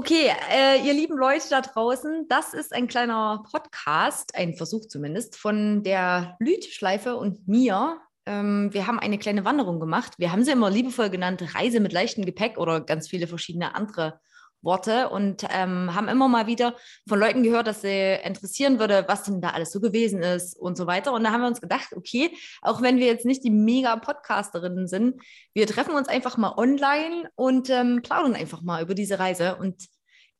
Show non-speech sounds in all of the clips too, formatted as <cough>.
Okay, äh, ihr lieben Leute da draußen, das ist ein kleiner Podcast, ein Versuch zumindest, von der Lütschleife und mir. Ähm, wir haben eine kleine Wanderung gemacht. Wir haben sie immer liebevoll genannt, Reise mit leichtem Gepäck oder ganz viele verschiedene andere Worte und ähm, haben immer mal wieder von Leuten gehört, dass sie interessieren würde, was denn da alles so gewesen ist und so weiter. Und da haben wir uns gedacht, okay, auch wenn wir jetzt nicht die mega Podcasterinnen sind, wir treffen uns einfach mal online und ähm, plaudern einfach mal über diese Reise. Und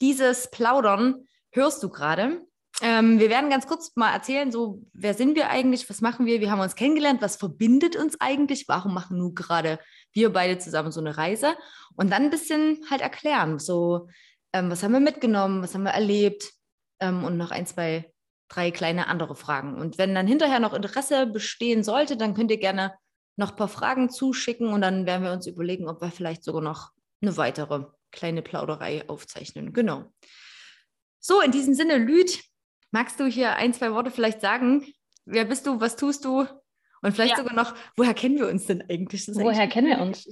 dieses Plaudern hörst du gerade. Ähm, wir werden ganz kurz mal erzählen, so wer sind wir eigentlich, was machen wir, wie haben wir uns kennengelernt, was verbindet uns eigentlich, warum machen nur gerade wir beide zusammen so eine Reise? Und dann ein bisschen halt erklären, so ähm, was haben wir mitgenommen, was haben wir erlebt? Ähm, und noch ein, zwei, drei kleine andere Fragen. Und wenn dann hinterher noch Interesse bestehen sollte, dann könnt ihr gerne noch ein paar Fragen zuschicken und dann werden wir uns überlegen, ob wir vielleicht sogar noch eine weitere kleine Plauderei aufzeichnen. Genau. So, in diesem Sinne, Lüd, magst du hier ein, zwei Worte vielleicht sagen? Wer bist du? Was tust du? Und vielleicht ja. sogar noch, woher kennen wir uns denn eigentlich? woher eigentlich kennen wir uns?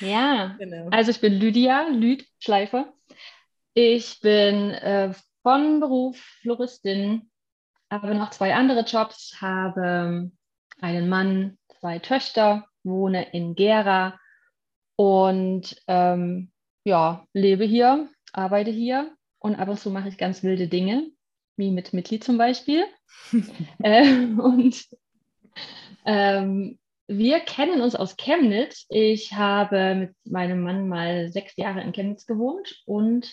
ja, <laughs> genau. also ich bin Lydia Lüd Schleifer. Ich bin äh, von Beruf Floristin, habe noch zwei andere Jobs, habe einen Mann, zwei Töchter, wohne in Gera und ähm, ja, lebe hier, arbeite hier und ab und zu mache ich ganz wilde Dinge, wie mit Mitglied zum Beispiel. <laughs> äh, und ähm, wir kennen uns aus Chemnitz. Ich habe mit meinem Mann mal sechs Jahre in Chemnitz gewohnt und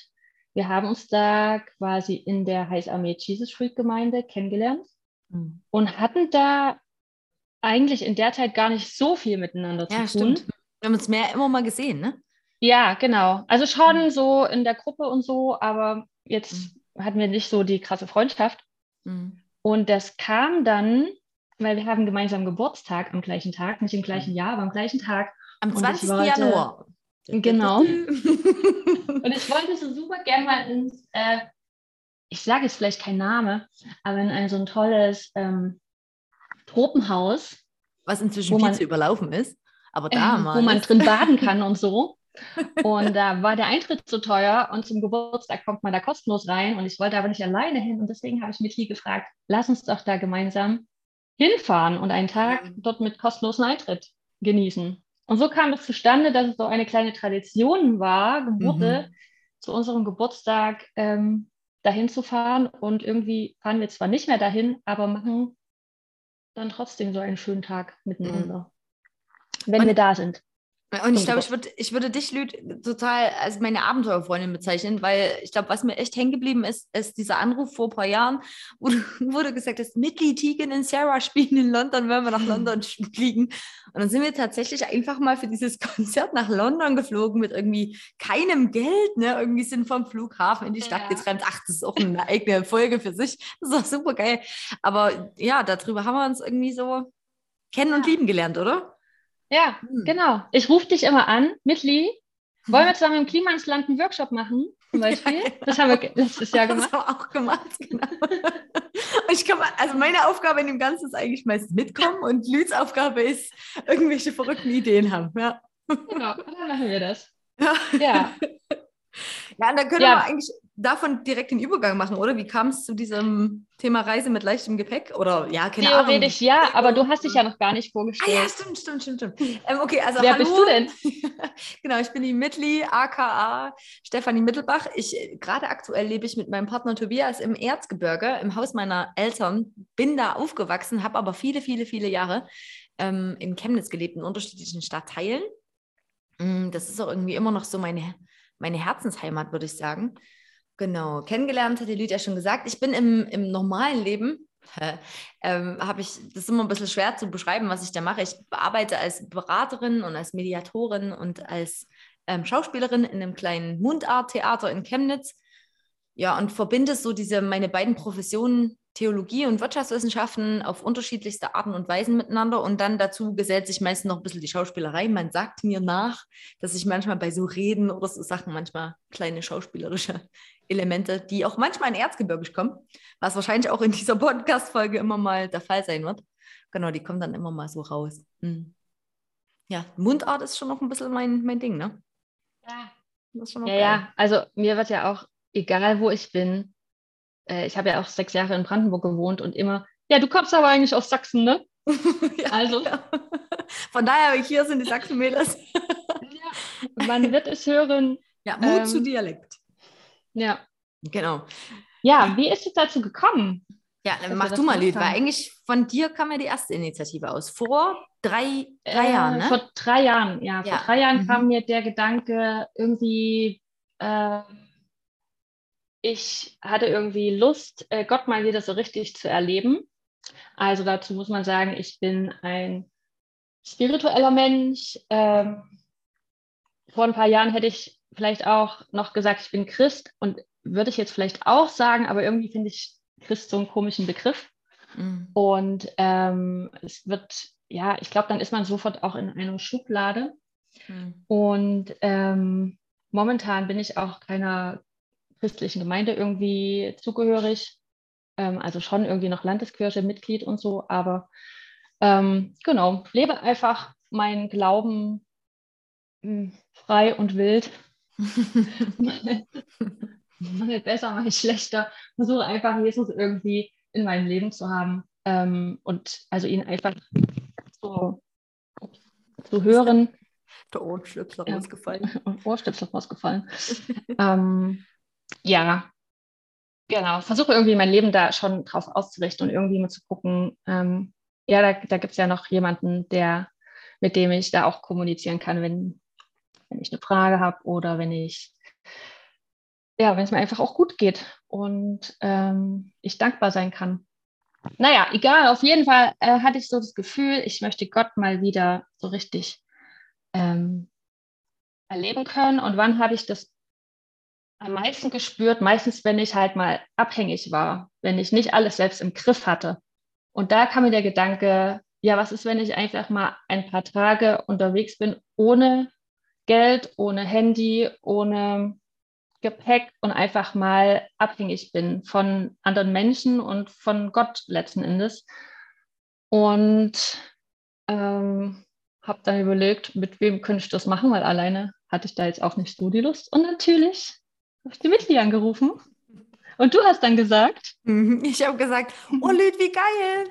wir haben uns da quasi in der Heißarmee Jesus Freak Gemeinde kennengelernt mhm. und hatten da eigentlich in der Zeit gar nicht so viel miteinander ja, zu tun. Stimmt. Wir haben uns mehr immer mal gesehen, ne? Ja, genau. Also schon mhm. so in der Gruppe und so, aber jetzt mhm. Hatten wir nicht so die krasse Freundschaft. Mhm. Und das kam dann, weil wir haben gemeinsam Geburtstag am gleichen Tag, nicht im gleichen Jahr, aber am gleichen Tag. Am 20. Wollte, Januar. Genau. <laughs> und ich wollte so super gerne mal ins, äh, ich sage jetzt vielleicht kein Name, aber in ein so ein tolles ähm, Tropenhaus. Was inzwischen viel man, zu überlaufen ist. Aber damals. Äh, wo man drin baden <laughs> kann und so. Und da war der Eintritt zu teuer und zum Geburtstag kommt man da kostenlos rein. Und ich wollte aber nicht alleine hin. Und deswegen habe ich mich hier gefragt, lass uns doch da gemeinsam hinfahren und einen Tag dort mit kostenlosem Eintritt genießen. Und so kam es zustande, dass es so eine kleine Tradition war, wurde, mhm. zu unserem Geburtstag ähm, dahin zu fahren. Und irgendwie fahren wir zwar nicht mehr dahin, aber machen dann trotzdem so einen schönen Tag miteinander, mhm. wenn und wir da sind. Und ich glaube, ich würde, ich würde dich, Lüd, total als meine Abenteuerfreundin bezeichnen, weil ich glaube, was mir echt hängen geblieben ist, ist dieser Anruf vor ein paar Jahren, wo du, <laughs> wo du gesagt hast, Mitli, Tegan und Sarah spielen in London, wenn wir nach London <laughs> fliegen. Und dann sind wir tatsächlich einfach mal für dieses <laughs> Konzert nach London geflogen mit irgendwie keinem Geld, ne? Irgendwie sind vom Flughafen in die Stadt ja. getrennt. Ach, das ist auch eine eigene Folge für sich. Das ist auch super geil. Aber ja, darüber haben wir uns irgendwie so kennen ja. und lieben gelernt, oder? Ja, hm. genau. Ich rufe dich immer an, Mitli. <laughs> Wollen wir zusammen im Klimansland einen Workshop machen? Zum Beispiel. Das haben wir letztes Jahr <laughs> gemacht. Das haben wir auch gemacht, genau. <laughs> ich kann, also meine Aufgabe in dem Ganzen ist eigentlich meist mitkommen und Lüds Aufgabe ist irgendwelche verrückten Ideen haben. Ja. Genau, dann machen wir das. Ja. Ja, ja und dann können ja. wir eigentlich davon direkt den Übergang machen, oder? Wie kam es zu diesem Thema Reise mit leichtem Gepäck? Oder ja, keine Theoretisch Ahnung. Theoretisch ja, aber du hast dich ja noch gar nicht vorgestellt. Ah, ja, stimmt, stimmt, stimmt. stimmt. Ähm, okay, also Wer hallo. bist du denn? <laughs> genau, ich bin die Mitli, aka Stefanie Mittelbach. Ich, gerade aktuell lebe ich mit meinem Partner Tobias im Erzgebirge, im Haus meiner Eltern. Bin da aufgewachsen, habe aber viele, viele, viele Jahre ähm, in Chemnitz gelebt, in unterschiedlichen Stadtteilen. Mm, das ist auch irgendwie immer noch so meine, meine Herzensheimat, würde ich sagen. Genau, kennengelernt hat die Lydia schon gesagt. Ich bin im, im normalen Leben, <laughs> ähm, habe ich, das ist immer ein bisschen schwer zu beschreiben, was ich da mache. Ich arbeite als Beraterin und als Mediatorin und als ähm, Schauspielerin in einem kleinen Mundart-Theater in Chemnitz. Ja, und verbinde so diese, meine beiden Professionen Theologie und Wirtschaftswissenschaften auf unterschiedlichste Arten und Weisen miteinander und dann dazu gesellt sich meistens noch ein bisschen die Schauspielerei. Man sagt mir nach, dass ich manchmal bei so Reden oder so Sachen manchmal kleine schauspielerische Elemente, die auch manchmal in Erzgebirgisch kommen, was wahrscheinlich auch in dieser <laughs> Podcast-Folge immer mal der Fall sein wird. Genau, die kommen dann immer mal so raus. Hm. Ja, Mundart ist schon noch ein bisschen mein, mein Ding, ne? Ja. Ja, ja, also mir wird ja auch, egal wo ich bin, äh, ich habe ja auch sechs Jahre in Brandenburg gewohnt und immer, ja, du kommst aber eigentlich aus Sachsen, ne? <laughs> ja, also. Ja. Von daher, hier sind die Sachsen-Mädels. ja, man wird es hören. Ja, Mut ähm, zu Dialekt. Ja. Genau. Ja, wie ist es dazu gekommen? Ja, dann mach du mal, Lüd, weil eigentlich von dir kam ja die erste Initiative aus. Vor drei, drei äh, Jahren, ne? Vor drei Jahren, ja. ja. Vor drei Jahren mhm. kam mir der Gedanke, irgendwie, äh, ich hatte irgendwie Lust, äh, Gott mal wieder so richtig zu erleben. Also dazu muss man sagen, ich bin ein spiritueller Mensch. Ähm, vor ein paar Jahren hätte ich vielleicht auch noch gesagt, ich bin Christ und würde ich jetzt vielleicht auch sagen, aber irgendwie finde ich Christ so einen komischen Begriff. Mhm. Und ähm, es wird, ja, ich glaube, dann ist man sofort auch in einer Schublade. Mhm. Und ähm, momentan bin ich auch keiner christlichen Gemeinde irgendwie zugehörig. Ähm, also schon irgendwie noch Landeskirche, Mitglied und so, aber ähm, genau, lebe einfach meinen Glauben hm, frei und wild. Mal besser, mal schlechter. Versuche einfach Jesus irgendwie in meinem Leben zu haben ähm, und also ihn einfach so zu hören. Der Ohrstöpsel ja. rausgefallen. <laughs> Ohrstöpsel rausgefallen. ähm, ja, genau. Versuche irgendwie mein Leben da schon drauf auszurichten und irgendwie mal zu gucken, ähm, ja, da, da gibt es ja noch jemanden, der, mit dem ich da auch kommunizieren kann, wenn, wenn ich eine Frage habe oder wenn ich ja, wenn es mir einfach auch gut geht und ähm, ich dankbar sein kann. Naja, egal, auf jeden Fall äh, hatte ich so das Gefühl, ich möchte Gott mal wieder so richtig ähm, erleben können. Und wann habe ich das am meisten gespürt? Meistens, wenn ich halt mal abhängig war, wenn ich nicht alles selbst im Griff hatte. Und da kam mir der Gedanke, ja, was ist, wenn ich einfach mal ein paar Tage unterwegs bin, ohne Geld, ohne Handy, ohne Gepäck und einfach mal abhängig bin von anderen Menschen und von Gott letzten Endes. Und ähm, habe dann überlegt, mit wem könnte ich das machen, weil alleine hatte ich da jetzt auch nicht so die Lust. Und natürlich habe ich die Mitglied angerufen. Und du hast dann gesagt? Ich habe gesagt, oh Lüd, wie geil.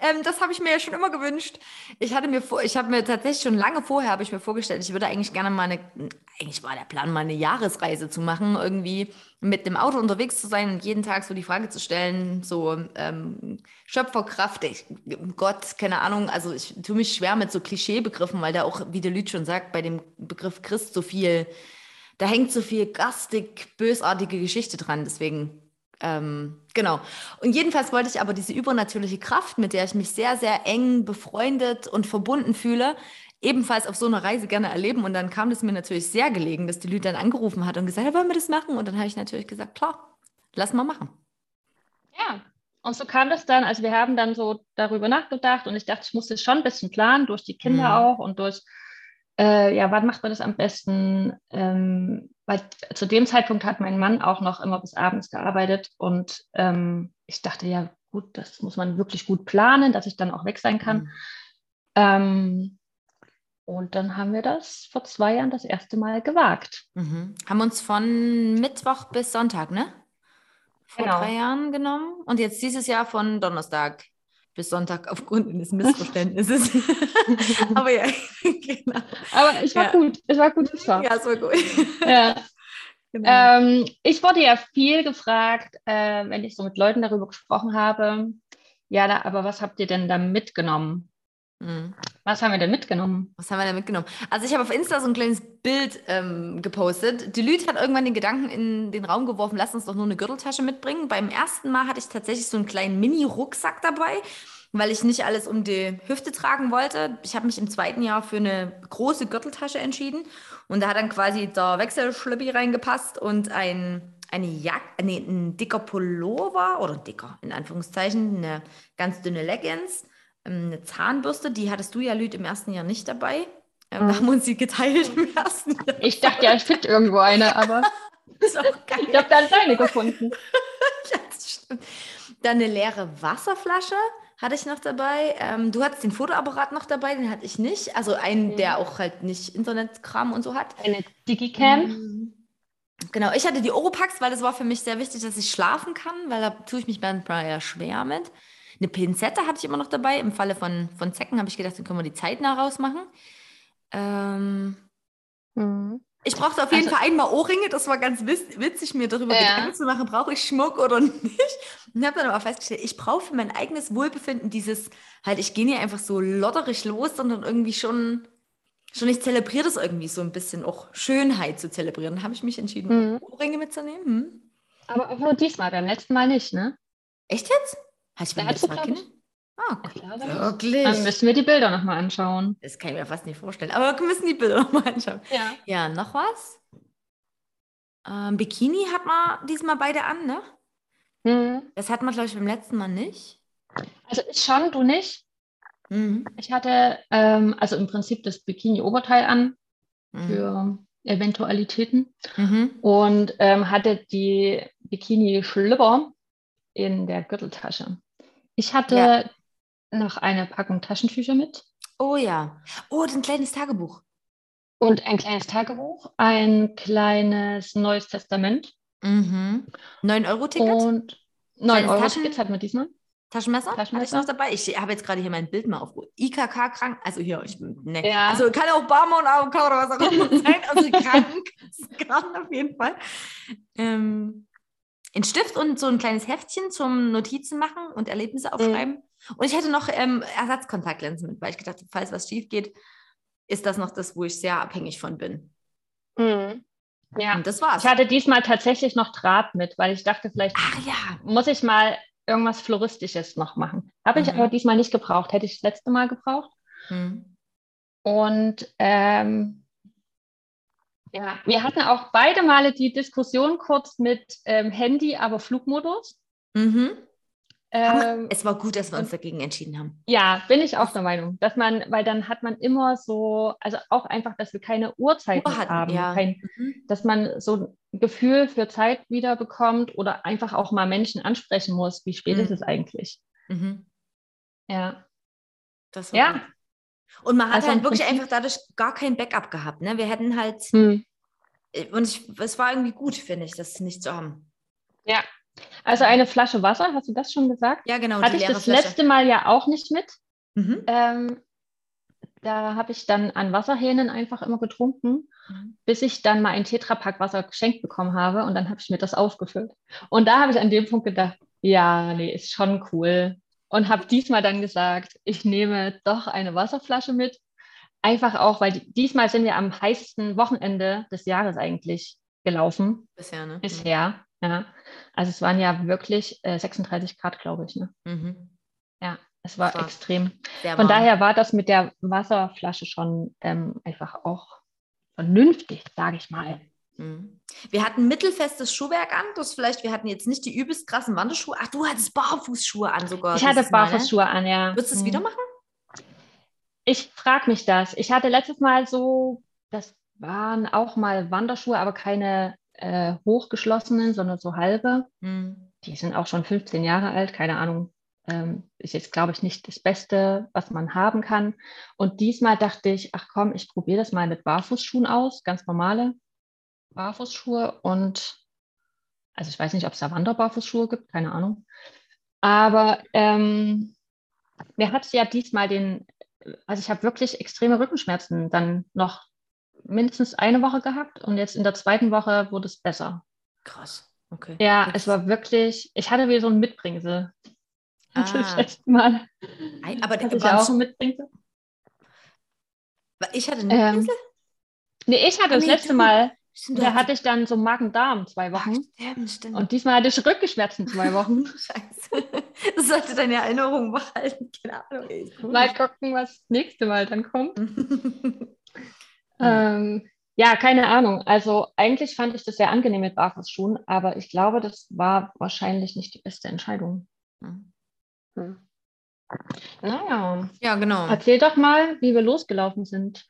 Ähm, das habe ich mir ja schon immer gewünscht. Ich hatte mir vor, ich habe mir tatsächlich schon lange vorher habe ich mir vorgestellt, ich würde eigentlich gerne mal eine, eigentlich war der Plan, mal eine Jahresreise zu machen, irgendwie mit dem Auto unterwegs zu sein und jeden Tag so die Frage zu stellen, so ähm, Schöpferkraft, ich, Gott, keine Ahnung, also ich tue mich schwer mit so Klischeebegriffen, weil da auch, wie der Lüd schon sagt, bei dem Begriff Christ so viel, da hängt so viel gastig, bösartige Geschichte dran, deswegen ähm, genau. Und jedenfalls wollte ich aber diese übernatürliche Kraft, mit der ich mich sehr, sehr eng befreundet und verbunden fühle, ebenfalls auf so einer Reise gerne erleben. Und dann kam es mir natürlich sehr gelegen, dass die Lüd dann angerufen hat und gesagt hat, wollen wir das machen? Und dann habe ich natürlich gesagt, klar, lass mal machen. Ja, und so kam das dann. Also wir haben dann so darüber nachgedacht und ich dachte, ich musste schon ein bisschen planen, durch die Kinder mhm. auch und durch, äh, ja, wann macht man das am besten? Ähm, weil zu dem Zeitpunkt hat mein Mann auch noch immer bis abends gearbeitet und ähm, ich dachte, ja gut, das muss man wirklich gut planen, dass ich dann auch weg sein kann. Mhm. Ähm, und dann haben wir das vor zwei Jahren das erste Mal gewagt. Mhm. Haben uns von Mittwoch bis Sonntag, ne? Vor genau. drei Jahren genommen. Und jetzt dieses Jahr von Donnerstag bis Sonntag <laughs> aufgrund eines Missverständnisses. <laughs> Aber ja, <laughs> genau. Aber es war ja. gut. Es war gut. Es war. Ja, es war gut. Ja. Genau. Ähm, ich wurde ja viel gefragt, äh, wenn ich so mit Leuten darüber gesprochen habe. Ja, da, aber was habt ihr denn da mitgenommen? Mhm. Was haben wir denn mitgenommen? Was haben wir denn mitgenommen? Also ich habe auf Insta so ein kleines Bild ähm, gepostet. Delüt hat irgendwann den Gedanken in den Raum geworfen, lass uns doch nur eine Gürteltasche mitbringen. Beim ersten Mal hatte ich tatsächlich so einen kleinen Mini-Rucksack dabei, weil ich nicht alles um die Hüfte tragen wollte. Ich habe mich im zweiten Jahr für eine große Gürteltasche entschieden und da hat dann quasi der Wechselschlüppi reingepasst und ein eine Jacke, nee, ein dicker Pullover oder dicker, in Anführungszeichen, eine ganz dünne Leggings eine Zahnbürste, die hattest du ja, Lüd, im ersten Jahr nicht dabei. Ähm, mhm. Da haben wir uns sie geteilt im ersten Jahr. Ich dachte ja, ich finde irgendwo eine, aber <laughs> ich habe dann deine gefunden. <laughs> das. Dann eine leere Wasserflasche hatte ich noch dabei. Ähm, du hattest den Fotoapparat noch dabei, den hatte ich nicht. Also einen, mhm. der auch halt nicht Internetkram und so hat. Eine Digicam. Mhm. Genau, ich hatte die Oropax, weil es war für mich sehr wichtig, dass ich schlafen kann, weil da tue ich mich manchmal ja schwer mit. Eine Pinzette hatte ich immer noch dabei. Im Falle von, von Zecken habe ich gedacht, dann können wir die Zeit nah rausmachen. Ähm, mhm. Ich brauchte auf jeden also, Fall einmal Ohrringe. Das war ganz witzig, mir darüber ja. Gedanken zu machen, brauche ich Schmuck oder <laughs> nicht. Und habe dann aber festgestellt, ich brauche für mein eigenes Wohlbefinden dieses, halt, ich gehe nicht einfach so lotterig los, sondern irgendwie schon, schon ich zelebriere das irgendwie so ein bisschen, auch Schönheit zu zelebrieren. habe ich mich entschieden, mhm. Ohrringe mitzunehmen. Hm. Aber auch nur diesmal, beim letzten Mal nicht, ne? Echt jetzt? Hast du beim letzten Mal? Ah, wirklich. Dann müssen wir die Bilder nochmal anschauen. Das kann ich mir fast nicht vorstellen. Aber wir müssen die Bilder <laughs> nochmal anschauen. Ja. Ja, noch was? Ähm, Bikini hat man diesmal beide an, ne? Mhm. Das hat man, glaube ich, beim letzten Mal nicht. Also ich schon, du nicht. Mhm. Ich hatte ähm, also im Prinzip das Bikini-Oberteil an mhm. für Eventualitäten mhm. und ähm, hatte die Bikini-Schlüpper in der Gürteltasche. Ich hatte ja noch eine Packung Taschentücher mit. Oh ja. Oh, ein kleines Tagebuch. Und ein kleines Tagebuch, ein kleines Neues Testament. Mhm. 9-Euro-Ticket? Und 9-Euro-Tickets hatten wir diesmal. Taschenmesser? Taschenmesser? Hatte ich noch dabei? Ich habe jetzt gerade hier mein Bild mal auf IKK krank. Also hier, ich ne. Ja. Also kann auch Barmer und AOK oder was auch <laughs> immer sein. Also krank. <laughs> krank auf jeden Fall. Ähm, ein Stift und so ein kleines Heftchen zum Notizen machen und Erlebnisse mhm. aufschreiben. Mhm. Und ich hätte noch ähm, Ersatzkontaktlinsen mit, weil ich gedacht habe, falls was schief geht, ist das noch das, wo ich sehr abhängig von bin. Mhm. Ja, und das war's. Ich hatte diesmal tatsächlich noch Draht mit, weil ich dachte, vielleicht ja. muss ich mal irgendwas Floristisches noch machen. Habe ich mhm. aber diesmal nicht gebraucht. Hätte ich das letzte Mal gebraucht. Mhm. Und ähm, ja, wir hatten auch beide Male die Diskussion kurz mit ähm, Handy, aber Flugmodus. Mhm. Ähm, es war gut, dass wir uns dagegen entschieden haben. Ja, bin ich auch der Meinung, dass man, weil dann hat man immer so, also auch einfach, dass wir keine Uhrzeit Uhr haben, ja. kein, mhm. dass man so ein Gefühl für Zeit wieder bekommt oder einfach auch mal Menschen ansprechen muss, wie spät mhm. ist es eigentlich? Mhm. Ja. ja. Gut. Und man hat also halt wirklich einfach dadurch gar kein Backup gehabt. Ne? Wir hätten halt, mhm. und ich, es war irgendwie gut, finde ich, das nicht zu haben. Ja, also eine Flasche Wasser, hast du das schon gesagt? Ja, genau. Hatte ich das Flasche. letzte Mal ja auch nicht mit. Mhm. Ähm, da habe ich dann an Wasserhähnen einfach immer getrunken, mhm. bis ich dann mal ein Tetrapack Wasser geschenkt bekommen habe und dann habe ich mir das aufgefüllt. Und da habe ich an dem Punkt gedacht, ja, nee, ist schon cool. Und habe diesmal dann gesagt, ich nehme doch eine Wasserflasche mit. Einfach auch, weil diesmal sind wir am heißesten Wochenende des Jahres eigentlich gelaufen. Bisher, ne? Bisher. Ja, also es waren ja wirklich äh, 36 Grad, glaube ich. Ne? Mhm. Ja, es war, war extrem. Von daher war das mit der Wasserflasche schon ähm, einfach auch vernünftig, sage ich mal. Mhm. Wir hatten mittelfestes Schuhwerk an, das vielleicht, wir hatten jetzt nicht die übelst krassen Wanderschuhe. Ach, du hattest Barfußschuhe an sogar. Ich hatte Barfußschuhe an, ja. Würdest du es mhm. wieder machen? Ich frage mich das. Ich hatte letztes Mal so, das waren auch mal Wanderschuhe, aber keine äh, hochgeschlossenen, sondern so halbe. Mhm. Die sind auch schon 15 Jahre alt, keine Ahnung. Ähm, ist jetzt, glaube ich, nicht das Beste, was man haben kann. Und diesmal dachte ich, ach komm, ich probiere das mal mit Barfußschuhen aus, ganz normale Barfußschuhe. Und also ich weiß nicht, ob es da Wanderbarfußschuhe gibt, keine Ahnung. Aber ähm, mir hat es ja diesmal den, also ich habe wirklich extreme Rückenschmerzen dann noch mindestens eine Woche gehabt und jetzt in der zweiten Woche wurde es besser. Krass. Okay. Ja, es war wirklich, ich hatte wieder so ein Mitbringsel. Ah. <laughs> Das letzte Mal. Aber hatte ich auch ein Mitbringsel? Ich hatte ein Mitbringsel? Ähm, nee, ich hatte ah, das letzte. Mal, stimmt, da hatte ich dann so Magen-Darm zwei Wochen. Stimmt, stimmt. Und diesmal hatte ich Rückenschmerzen zwei Wochen. <laughs> Scheiße. Das sollte deine Erinnerung behalten. Keine Ahnung. Mal gucken, was das nächste Mal dann kommt. <laughs> Ähm, ja, keine Ahnung. Also eigentlich fand ich das sehr angenehm mit Barfußschuhen, aber ich glaube, das war wahrscheinlich nicht die beste Entscheidung. Hm. Hm. Naja. Ja, genau. Erzähl doch mal, wie wir losgelaufen sind.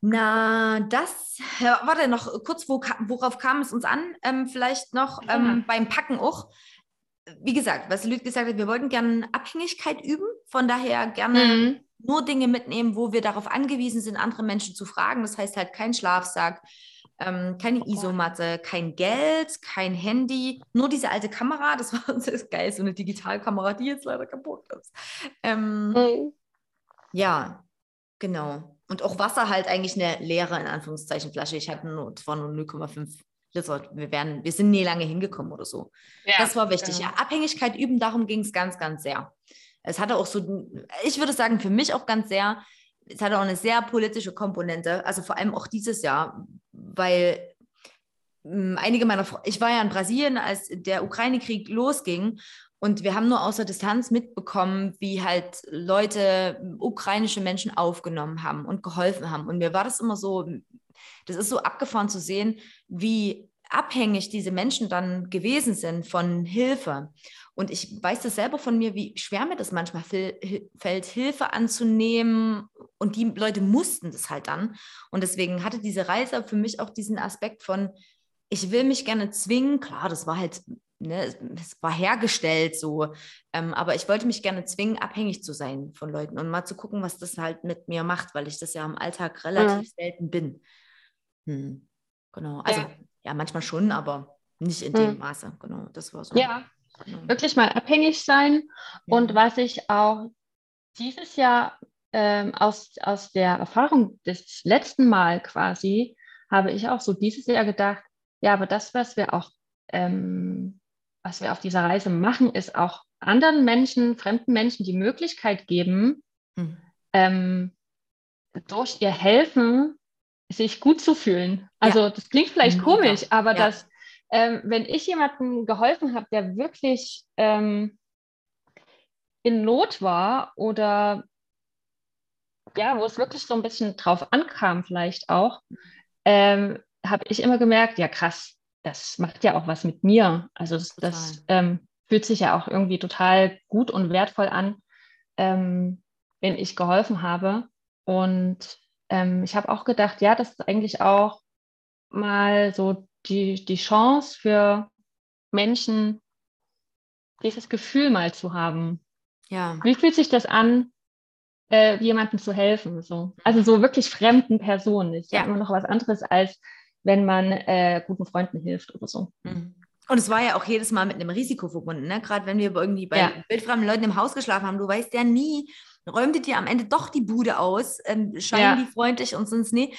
Na, das, ja, warte noch kurz, wo, worauf kam es uns an? Ähm, vielleicht noch ähm, beim Packen auch. Wie gesagt, was Lüd gesagt hat, wir wollten gerne Abhängigkeit üben, von daher gerne mhm nur Dinge mitnehmen, wo wir darauf angewiesen sind, andere Menschen zu fragen. Das heißt halt kein Schlafsack, Ähm, keine oh Isomatte, kein Geld, kein Handy, nur diese alte Kamera. Das war das geil, so eine Digitalkamera, die jetzt leider kaputt ist. Ähm, mhm. Ja, genau. Und auch Wasser halt eigentlich eine leere, in Anführungszeichen, Flasche. Ich hatte nur, es war nur 0,5 Liter. Wir, werden, wir sind nie lange hingekommen oder so. Ja, das war wichtig. Genau. Ja, Abhängigkeit üben, darum ging es ganz, ganz sehr. Es hatte auch so, ich würde sagen, für mich auch ganz sehr, es hatte auch eine sehr politische Komponente, also vor allem auch dieses Jahr, weil hm, einige meiner, ich war ja in Brasilien, als der Ukraine-Krieg losging und wir haben nur aus der Distanz mitbekommen, wie halt Leute, ukrainische Menschen aufgenommen haben und geholfen haben. Und mir war das immer so, das ist so abgefahren zu sehen, wie abhängig diese Menschen dann gewesen sind von Hilfe. Und ich weiß das selber von mir, wie schwer mir das manchmal fällt, Hilfe anzunehmen. Und die Leute mussten das halt dann. Und deswegen hatte diese Reise für mich auch diesen Aspekt von, ich will mich gerne zwingen. Klar, das war halt, ne, es war hergestellt so. Ähm, aber ich wollte mich gerne zwingen, abhängig zu sein von Leuten und mal zu gucken, was das halt mit mir macht, weil ich das ja im Alltag relativ mhm. selten bin. Hm. Genau. Also ja ja, manchmal schon, aber nicht in dem hm. Maße. Genau, das war so. Ja, genau. wirklich mal abhängig sein. Ja. Und was ich auch dieses Jahr ähm, aus, aus der Erfahrung des letzten Mal quasi, habe ich auch so dieses Jahr gedacht, ja, aber das, was wir auch, ähm, was wir auf dieser Reise machen, ist auch anderen Menschen, fremden Menschen die Möglichkeit geben, hm. ähm, durch ihr Helfen sich gut zu fühlen. Also ja. das klingt vielleicht Mega. komisch, aber ja. dass, ähm, wenn ich jemandem geholfen habe, der wirklich ähm, in Not war oder ja, wo es wirklich so ein bisschen drauf ankam, vielleicht auch, ähm, habe ich immer gemerkt, ja krass, das macht ja auch was mit mir. Also das, das ähm, fühlt sich ja auch irgendwie total gut und wertvoll an, ähm, wenn ich geholfen habe. Und ähm, ich habe auch gedacht, ja, das ist eigentlich auch mal so die, die Chance für Menschen, dieses Gefühl mal zu haben. Ja. Wie fühlt sich das an, äh, jemandem zu helfen? So? Also so wirklich fremden Personen. Ist ja. ja immer noch was anderes, als wenn man äh, guten Freunden hilft oder so. Mhm. Und es war ja auch jedes Mal mit einem Risiko verbunden, ne? gerade wenn wir irgendwie bei ja. wildfremden Leuten im Haus geschlafen haben. Du weißt ja nie, räumt ihr dir am Ende doch die Bude aus, ähm, scheinen ja. die freundlich und sonst nie.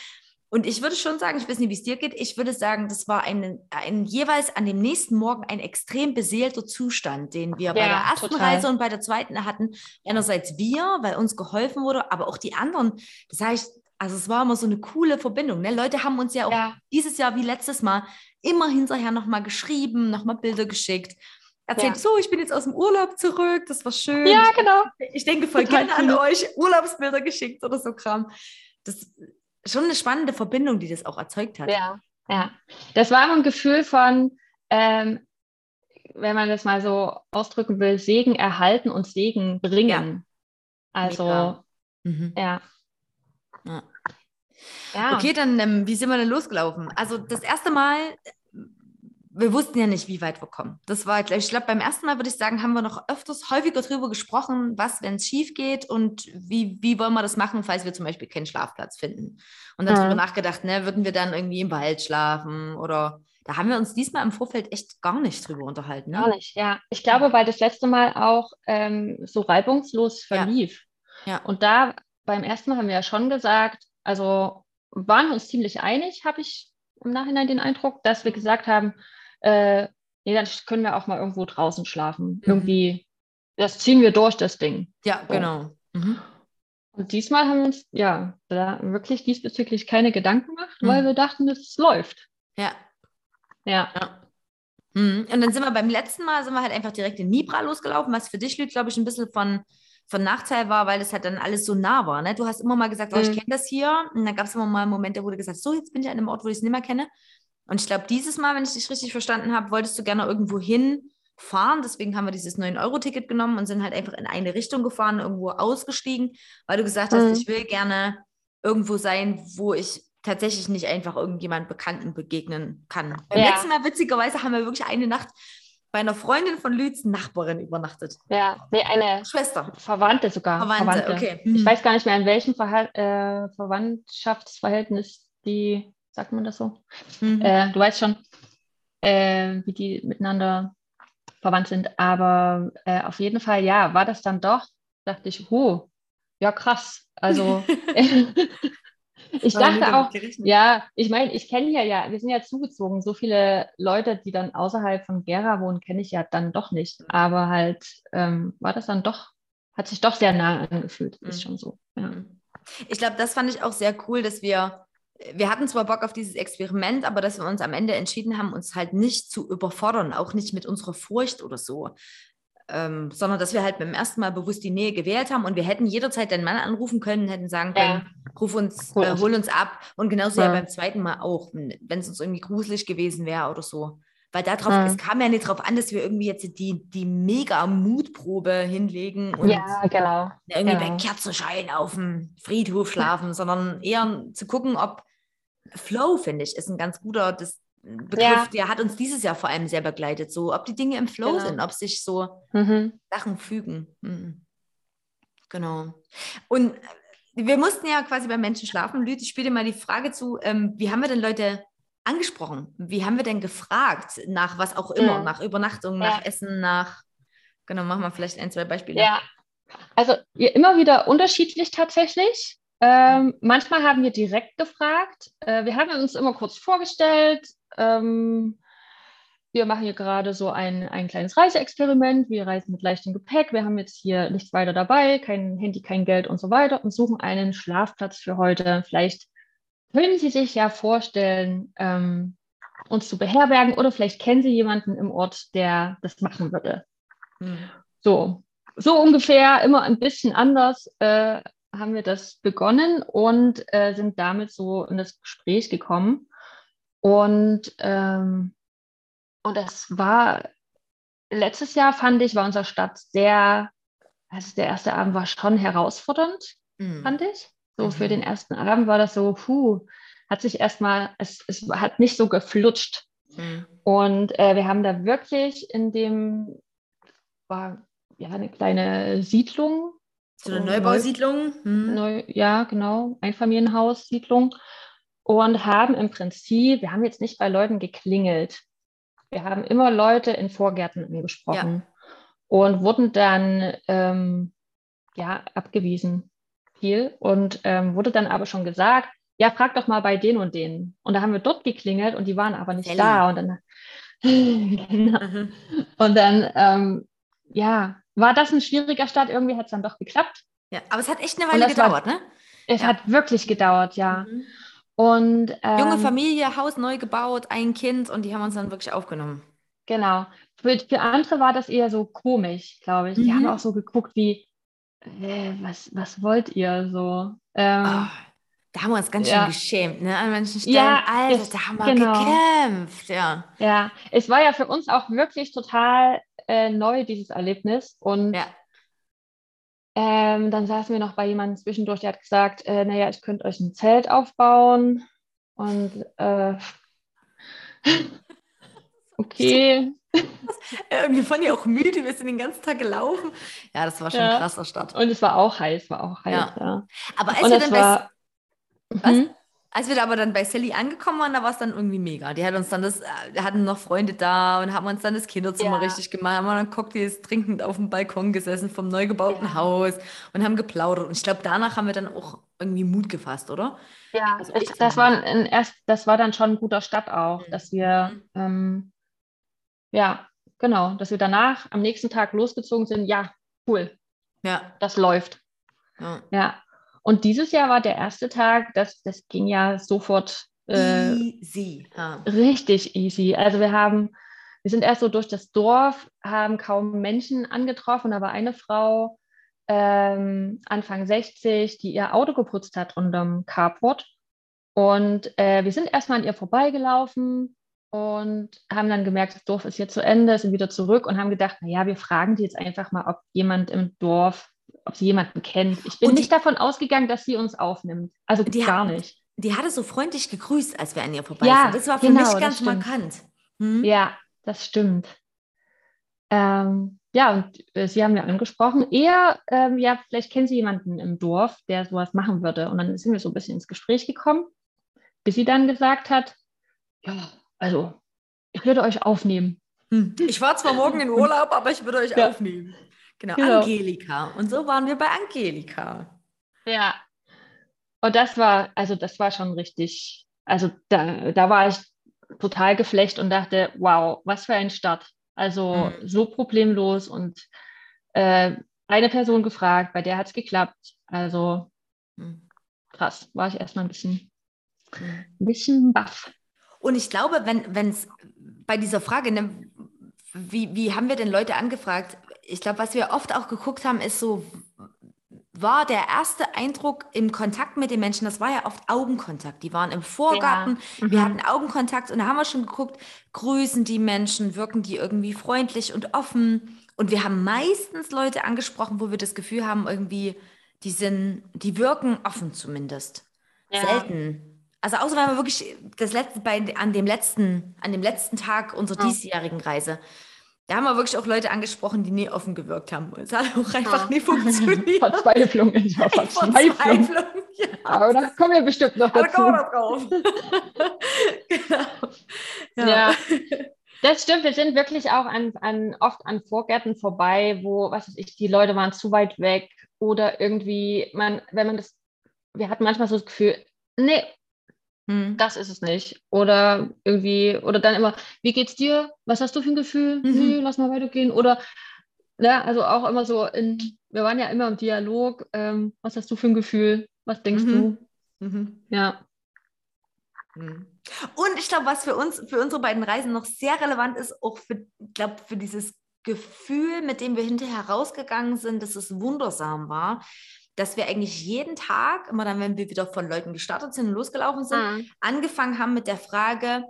Und ich würde schon sagen, ich weiß nicht, wie es dir geht, ich würde sagen, das war ein, ein jeweils an dem nächsten Morgen ein extrem beseelter Zustand, den wir ja, bei der ersten total. Reise und bei der zweiten hatten. Einerseits wir, weil uns geholfen wurde, aber auch die anderen. Das heißt, also es war immer so eine coole Verbindung. Ne? Leute haben uns ja auch ja. dieses Jahr wie letztes Mal immer hinterher nochmal geschrieben, nochmal Bilder geschickt erzählt, ja. so, ich bin jetzt aus dem Urlaub zurück, das war schön. Ja, genau. Ich denke voll Total gerne an euch, Urlaubsbilder geschickt oder so Kram. Das ist schon eine spannende Verbindung, die das auch erzeugt hat. Ja, ja. Das war ein Gefühl von, ähm, wenn man das mal so ausdrücken will, Segen erhalten und Segen bringen. Ja. Also, mhm. ja. Ja. Ja. Okay, dann ähm, wie sind wir denn losgelaufen? Also das erste Mal wir wussten ja nicht, wie weit wir kommen. Das war, ich glaube, beim ersten Mal würde ich sagen, haben wir noch öfters häufiger darüber gesprochen, was, wenn es schief geht und wie, wie wollen wir das machen, falls wir zum Beispiel keinen Schlafplatz finden. Und dann mhm. darüber nachgedacht, ne, würden wir dann irgendwie im Wald schlafen oder da haben wir uns diesmal im Vorfeld echt gar nicht drüber unterhalten. Ne? Gar nicht, ja. Ich glaube, weil das letzte Mal auch ähm, so reibungslos verlief. Ja. ja. Und da beim ersten Mal haben wir ja schon gesagt, also waren wir uns ziemlich einig, habe ich im Nachhinein den Eindruck, dass wir gesagt haben, äh, nee, dann können wir auch mal irgendwo draußen schlafen. Mhm. Irgendwie, das ziehen wir durch, das Ding. Ja, so. genau. Mhm. Und diesmal haben wir uns ja da wirklich diesbezüglich keine Gedanken gemacht, mhm. weil wir dachten, es läuft. Ja. Ja. ja. Mhm. Und dann sind wir beim letzten Mal sind wir halt einfach direkt in Nibra losgelaufen, was für dich, Lüd, glaube ich, ein bisschen von, von Nachteil war, weil es halt dann alles so nah war. Ne? Du hast immer mal gesagt, oh, ich mhm. kenne das hier. Und dann gab es immer mal Momente, wo du gesagt hast, so, jetzt bin ich an einem Ort, wo ich es nicht mehr kenne. Und ich glaube, dieses Mal, wenn ich dich richtig verstanden habe, wolltest du gerne irgendwo hinfahren. Deswegen haben wir dieses 9-Euro-Ticket genommen und sind halt einfach in eine Richtung gefahren, irgendwo ausgestiegen, weil du gesagt hast, mhm. ich will gerne irgendwo sein, wo ich tatsächlich nicht einfach irgendjemand Bekannten begegnen kann. Beim ja. letzten Mal, witzigerweise, haben wir wirklich eine Nacht bei einer Freundin von Lütz, Nachbarin, übernachtet. Ja, nee, eine Schwester. Verwandte sogar. Verwandte, Verwandte. okay. Hm. Ich weiß gar nicht mehr, in welchem Verha äh, Verwandtschaftsverhältnis die sagt man das so? Mhm. Äh, du weißt schon, äh, wie die miteinander verwandt sind. Aber äh, auf jeden Fall, ja, war das dann doch, dachte ich, oh, ja, krass. Also <laughs> <laughs> ich dachte auch, ja, ich meine, ich kenne ja, ja, wir sind ja zugezogen. So viele Leute, die dann außerhalb von Gera wohnen, kenne ich ja dann doch nicht. Aber halt ähm, war das dann doch, hat sich doch sehr nah angefühlt. Ist mhm. schon so. Ja. Mhm. Ich glaube, das fand ich auch sehr cool, dass wir wir hatten zwar Bock auf dieses Experiment, aber dass wir uns am Ende entschieden haben, uns halt nicht zu überfordern, auch nicht mit unserer Furcht oder so. Ähm, sondern dass wir halt beim ersten Mal bewusst die Nähe gewählt haben und wir hätten jederzeit den Mann anrufen können, hätten sagen können, ja. ruf uns, äh, hol uns ab und genauso ja. ja beim zweiten Mal auch, wenn es uns irgendwie gruselig gewesen wäre oder so. Weil darauf, ja. es kam ja nicht darauf an, dass wir irgendwie jetzt die, die mega Mutprobe hinlegen und ja, genau. irgendwie genau. bei Kerzenschein auf dem Friedhof schlafen, sondern eher zu gucken, ob Flow, finde ich, ist ein ganz guter das Begriff, ja. der hat uns dieses Jahr vor allem sehr begleitet. So, ob die Dinge im Flow genau. sind, ob sich so mhm. Sachen fügen. Mhm. Genau. Und wir mussten ja quasi bei Menschen schlafen. Lüt, ich spiele dir mal die Frage zu, ähm, wie haben wir denn Leute angesprochen? Wie haben wir denn gefragt nach was auch immer, mhm. nach Übernachtung, nach ja. Essen, nach, genau, machen wir vielleicht ein, zwei Beispiele. Ja, also immer wieder unterschiedlich tatsächlich. Ähm, manchmal haben wir direkt gefragt. Äh, wir haben uns immer kurz vorgestellt. Ähm, wir machen hier gerade so ein, ein kleines Reiseexperiment. Wir reisen mit leichtem Gepäck. Wir haben jetzt hier nichts weiter dabei, kein Handy, kein Geld und so weiter und suchen einen Schlafplatz für heute. Vielleicht können Sie sich ja vorstellen, ähm, uns zu beherbergen oder vielleicht kennen Sie jemanden im Ort, der das machen würde. Mhm. So, so ungefähr, immer ein bisschen anders. Äh, haben wir das begonnen und äh, sind damit so in das Gespräch gekommen. Und, ähm, und das war letztes Jahr, fand ich, war unsere Stadt sehr, also der erste Abend war schon herausfordernd, mhm. fand ich. So mhm. für den ersten Abend war das so, puh, hat sich erstmal, es, es hat nicht so geflutscht. Mhm. Und äh, wir haben da wirklich in dem, war ja eine kleine Siedlung so eine Neubausiedlung? Hm. Neu, ja, genau, Einfamilienhaussiedlung. Und haben im Prinzip, wir haben jetzt nicht bei Leuten geklingelt. Wir haben immer Leute in Vorgärten angesprochen ja. und wurden dann ähm, ja, abgewiesen viel und ähm, wurde dann aber schon gesagt, ja, frag doch mal bei den und denen. Und da haben wir dort geklingelt und die waren aber nicht Ellie. da. Und dann, <laughs> genau. mhm. und dann ähm, ja, war das ein schwieriger Start? Irgendwie hat es dann doch geklappt. Ja, aber es hat echt eine Weile gedauert, war, ne? Es ja. hat wirklich gedauert, ja. Mhm. Und, ähm, Junge Familie, Haus neu gebaut, ein Kind und die haben uns dann wirklich aufgenommen. Genau. Für, für andere war das eher so komisch, glaube ich. Mhm. Die haben auch so geguckt wie, äh, was, was wollt ihr so? Ähm, oh, da haben wir uns ganz ja. schön geschämt, ne? An manchen Stellen. Ja, Alter, es, da haben wir genau. gekämpft, ja. Ja, es war ja für uns auch wirklich total äh, neu, dieses Erlebnis. Und ja. Ähm, dann saßen wir noch bei jemandem zwischendurch, der hat gesagt, äh, naja, ich könnte euch ein Zelt aufbauen. Und äh, <laughs> okay. Irgendwie fand ich auch müde, wir sind den ganzen Tag gelaufen. Ja, das war schon ja. krasser Start. Und es war auch heiß, war auch heiß, ja. ja. Aber als Und wir dann war, was? Mhm. Als wir da aber dann bei Sally angekommen waren, da war es dann irgendwie mega. Die hat uns dann das, wir hatten noch Freunde da und haben uns dann das Kinderzimmer ja. richtig gemacht, haben dann Cocktails trinkend auf dem Balkon gesessen vom neu gebauten ja. Haus und haben geplaudert. Und ich glaube, danach haben wir dann auch irgendwie Mut gefasst, oder? Ja, also ich, das, war ein erst, das war dann schon ein guter Start auch, mhm. dass wir, ähm, ja, genau, dass wir danach am nächsten Tag losgezogen sind. Ja, cool. Ja. Das läuft. Ja. ja. Und dieses Jahr war der erste Tag, das, das ging ja sofort äh, easy. Ja. Richtig easy. Also wir haben, wir sind erst so durch das Dorf, haben kaum Menschen angetroffen, aber eine Frau ähm, Anfang 60, die ihr Auto geputzt hat unterm Carport. Und äh, wir sind erstmal an ihr vorbeigelaufen und haben dann gemerkt, das Dorf ist jetzt zu Ende, sind wieder zurück und haben gedacht, naja, wir fragen die jetzt einfach mal, ob jemand im Dorf ob sie jemanden kennt. Ich bin die, nicht davon ausgegangen, dass sie uns aufnimmt. Also gar hat, nicht. Die hatte so freundlich gegrüßt, als wir an ihr vorbei ja, sind. Das war für genau, mich ganz markant. Hm? Ja, das stimmt. Ähm, ja, und äh, Sie haben ja angesprochen, eher, ähm, ja, vielleicht kennen Sie jemanden im Dorf, der sowas machen würde. Und dann sind wir so ein bisschen ins Gespräch gekommen. bis sie dann gesagt hat, ja, also ich würde euch aufnehmen. Hm. Ich war zwar morgen in Urlaub, aber ich würde euch ja. aufnehmen. Genau, genau, Angelika. Und so waren wir bei Angelika. Ja. Und das war, also das war schon richtig, also da, da war ich total geflecht und dachte, wow, was für ein Start. Also mhm. so problemlos und äh, eine Person gefragt, bei der hat es geklappt. Also mhm. krass, war ich erstmal ein bisschen, mhm. ein bisschen baff. Und ich glaube, wenn es bei dieser Frage, ne, wie, wie haben wir denn Leute angefragt? Ich glaube, was wir oft auch geguckt haben, ist so, war der erste Eindruck im Kontakt mit den Menschen, das war ja oft Augenkontakt. Die waren im Vorgarten, ja. mhm. wir hatten Augenkontakt und da haben wir schon geguckt, grüßen die Menschen, wirken die irgendwie freundlich und offen. Und wir haben meistens Leute angesprochen, wo wir das Gefühl haben, irgendwie, die sind, die wirken offen zumindest. Ja. Selten. Also außer wenn wir wirklich das letzte, bei, an dem letzten, an dem letzten Tag unserer diesjährigen Reise da haben wir wirklich auch Leute angesprochen, die nie offen gewirkt haben. Es hat auch einfach ja. nie funktioniert. <laughs> Verzweiflung, ich war <laughs> Verzweiflung. Verzweiflung ja. Aber da kommen wir bestimmt noch dazu. Aber da drauf. <laughs> genau. Ja. ja. Das stimmt, wir sind wirklich auch an, an, oft an Vorgärten vorbei, wo, was weiß ich, die Leute waren zu weit weg oder irgendwie, man, wenn man das, wir hatten manchmal so das Gefühl, nee, hm. Das ist es nicht. Oder irgendwie, oder dann immer, wie geht's dir? Was hast du für ein Gefühl? Mhm. Nee, lass mal weitergehen. Oder, ja, also auch immer so in, wir waren ja immer im Dialog, ähm, was hast du für ein Gefühl? Was denkst mhm. du? Mhm. Ja. Mhm. Und ich glaube, was für uns, für unsere beiden Reisen noch sehr relevant ist, auch für, glaube, für dieses Gefühl, mit dem wir hinterher rausgegangen sind, dass es wundersam war, dass wir eigentlich jeden Tag, immer dann, wenn wir wieder von Leuten gestartet sind und losgelaufen sind, mhm. angefangen haben mit der Frage,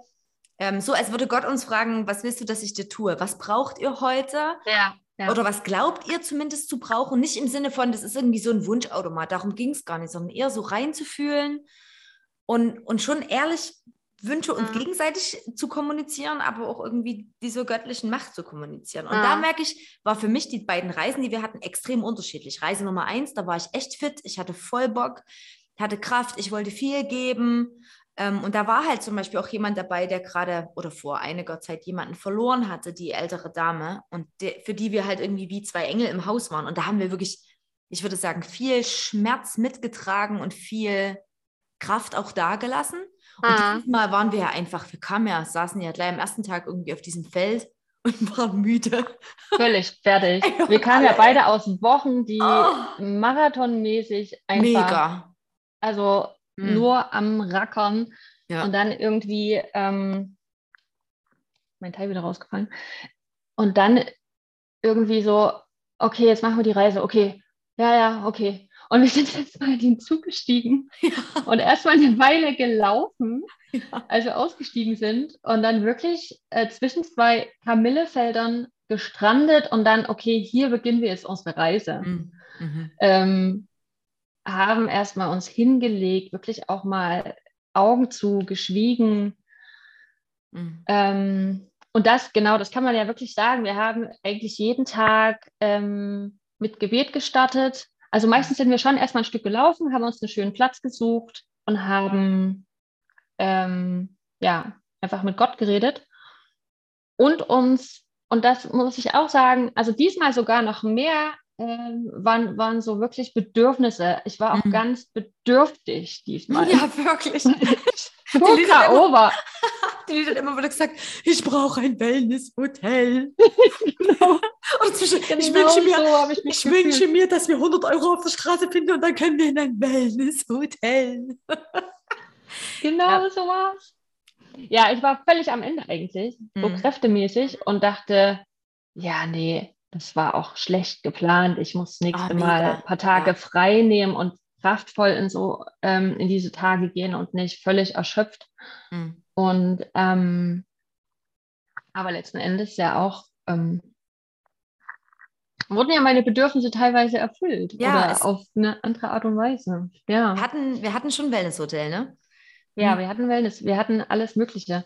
ähm, so als würde Gott uns fragen, was willst du, dass ich dir tue? Was braucht ihr heute? Ja, ja. Oder was glaubt ihr zumindest zu brauchen? Nicht im Sinne von, das ist irgendwie so ein Wunschautomat, darum ging es gar nicht, sondern eher so reinzufühlen und, und schon ehrlich Wünsche uns mhm. gegenseitig zu kommunizieren, aber auch irgendwie diese göttlichen Macht zu kommunizieren. Und mhm. da merke ich, war für mich die beiden Reisen, die wir hatten, extrem unterschiedlich. Reise Nummer eins, da war ich echt fit, ich hatte voll Bock, hatte Kraft, ich wollte viel geben. Ähm, und da war halt zum Beispiel auch jemand dabei, der gerade oder vor einiger Zeit jemanden verloren hatte, die ältere Dame, und de, für die wir halt irgendwie wie zwei Engel im Haus waren. Und da haben wir wirklich, ich würde sagen, viel Schmerz mitgetragen und viel Kraft auch da gelassen. Und ah. dieses Mal waren wir ja einfach, wir kamen ja, saßen ja gleich am ersten Tag irgendwie auf diesem Feld <laughs> und waren müde. Völlig fertig. <laughs> Wir kamen ja beide aus Wochen, die oh. marathonmäßig einfach. Mega. Also hm. nur am Rackern. Ja. Und dann irgendwie, ähm, mein Teil wieder rausgefallen. Und dann irgendwie so, okay, jetzt machen wir die Reise. Okay, ja, ja, okay. Und wir sind <laughs> jetzt mal in den Zug gestiegen ja. und erstmal eine Weile gelaufen, ja. als wir ausgestiegen sind und dann wirklich äh, zwischen zwei Kamillefeldern gestrandet und dann, okay, hier beginnen wir jetzt unsere Reise. Mhm. mhm. Ähm, haben erstmal uns hingelegt, wirklich auch mal Augen zu, geschwiegen. Mhm. Ähm, und das, genau, das kann man ja wirklich sagen. Wir haben eigentlich jeden Tag ähm, mit Gebet gestartet also meistens sind wir schon erstmal ein Stück gelaufen, haben uns einen schönen Platz gesucht und haben ähm, ja einfach mit Gott geredet und uns, und das muss ich auch sagen, also diesmal sogar noch mehr ähm, waren, waren so wirklich Bedürfnisse. Ich war auch mhm. ganz bedürftig diesmal. Ja, wirklich. <laughs> so K.O. war. <laughs> Die hat immer wieder gesagt, ich brauche ein Wellness-Hotel. genau. <laughs> zwischen, genau ich wünsche, mir, so ich, ich wünsche mir, dass wir 100 Euro auf der Straße finden und dann können wir in ein Wellness-Hotel. <laughs> genau ja. so war's. Ja, ich war völlig am Ende eigentlich, mhm. so kräftemäßig und dachte, ja, nee, das war auch schlecht geplant. Ich muss nächste oh, Mal ein paar Tage ja. frei nehmen und kraftvoll in so ähm, in diese Tage gehen und nicht völlig erschöpft. Mhm. Und ähm, aber letzten Endes ja auch ähm, wurden ja meine Bedürfnisse teilweise erfüllt ja, oder auf eine andere Art und Weise. Ja. Wir hatten, wir hatten schon Wellnesshotel, ne? Ja, mhm. wir hatten Wellness, wir hatten alles Mögliche.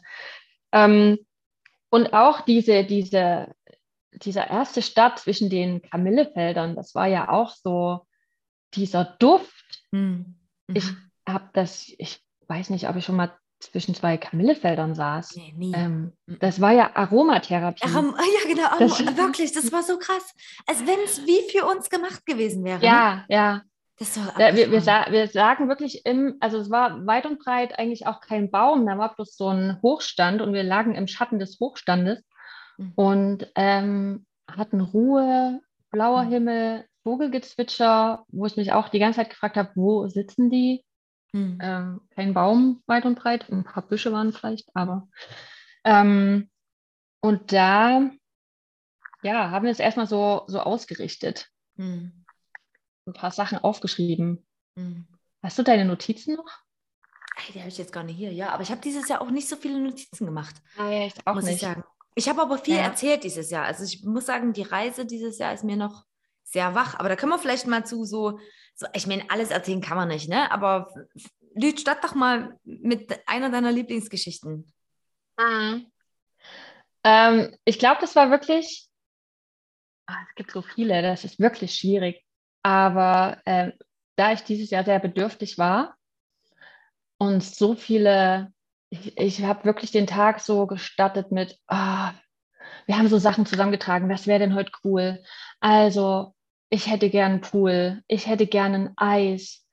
Ähm, und auch diese, diese, dieser erste Stadt zwischen den Kamillefeldern, das war ja auch so dieser Duft. Mhm. Ich habe das, ich weiß nicht, ob ich schon mal zwischen zwei Kamillefeldern saß. Nee, nie. Ähm, das war ja Aromatherapie. Arom ja, genau. Arom das, <laughs> wirklich, das war so krass. Als wenn es wie für uns gemacht gewesen wäre. Ja, ne? ja. Das war wir, wir, wir, sagen wirklich im, also es war weit und breit eigentlich auch kein Baum, da war bloß so ein Hochstand und wir lagen im Schatten des Hochstandes mhm. und ähm, hatten Ruhe, blauer mhm. Himmel, Vogelgezwitscher, wo ich mich auch die ganze Zeit gefragt habe, wo sitzen die? Mhm. Ähm, kein Baum weit und breit, ein paar Büsche waren vielleicht, aber ähm, und da ja, haben wir es erstmal so, so ausgerichtet. Mhm ein paar Sachen aufgeschrieben. Mhm. Hast du deine Notizen noch? Hey, die habe ich jetzt gar nicht hier, ja. Aber ich habe dieses Jahr auch nicht so viele Notizen gemacht. Ja, ich auch muss nicht. Ich sagen. Ich habe aber viel ja. erzählt dieses Jahr. Also ich muss sagen, die Reise dieses Jahr ist mir noch sehr wach. Aber da können wir vielleicht mal zu so, so ich meine, alles erzählen kann man nicht, ne? Aber Lüd, statt doch mal mit einer deiner Lieblingsgeschichten. Mhm. Ähm, ich glaube, das war wirklich, oh, es gibt so viele, das ist wirklich schwierig. Aber äh, da ich dieses Jahr sehr bedürftig war und so viele, ich, ich habe wirklich den Tag so gestartet mit, oh, wir haben so Sachen zusammengetragen, was wäre denn heute cool? Also, ich hätte gern einen Pool, ich hätte gern ein Eis,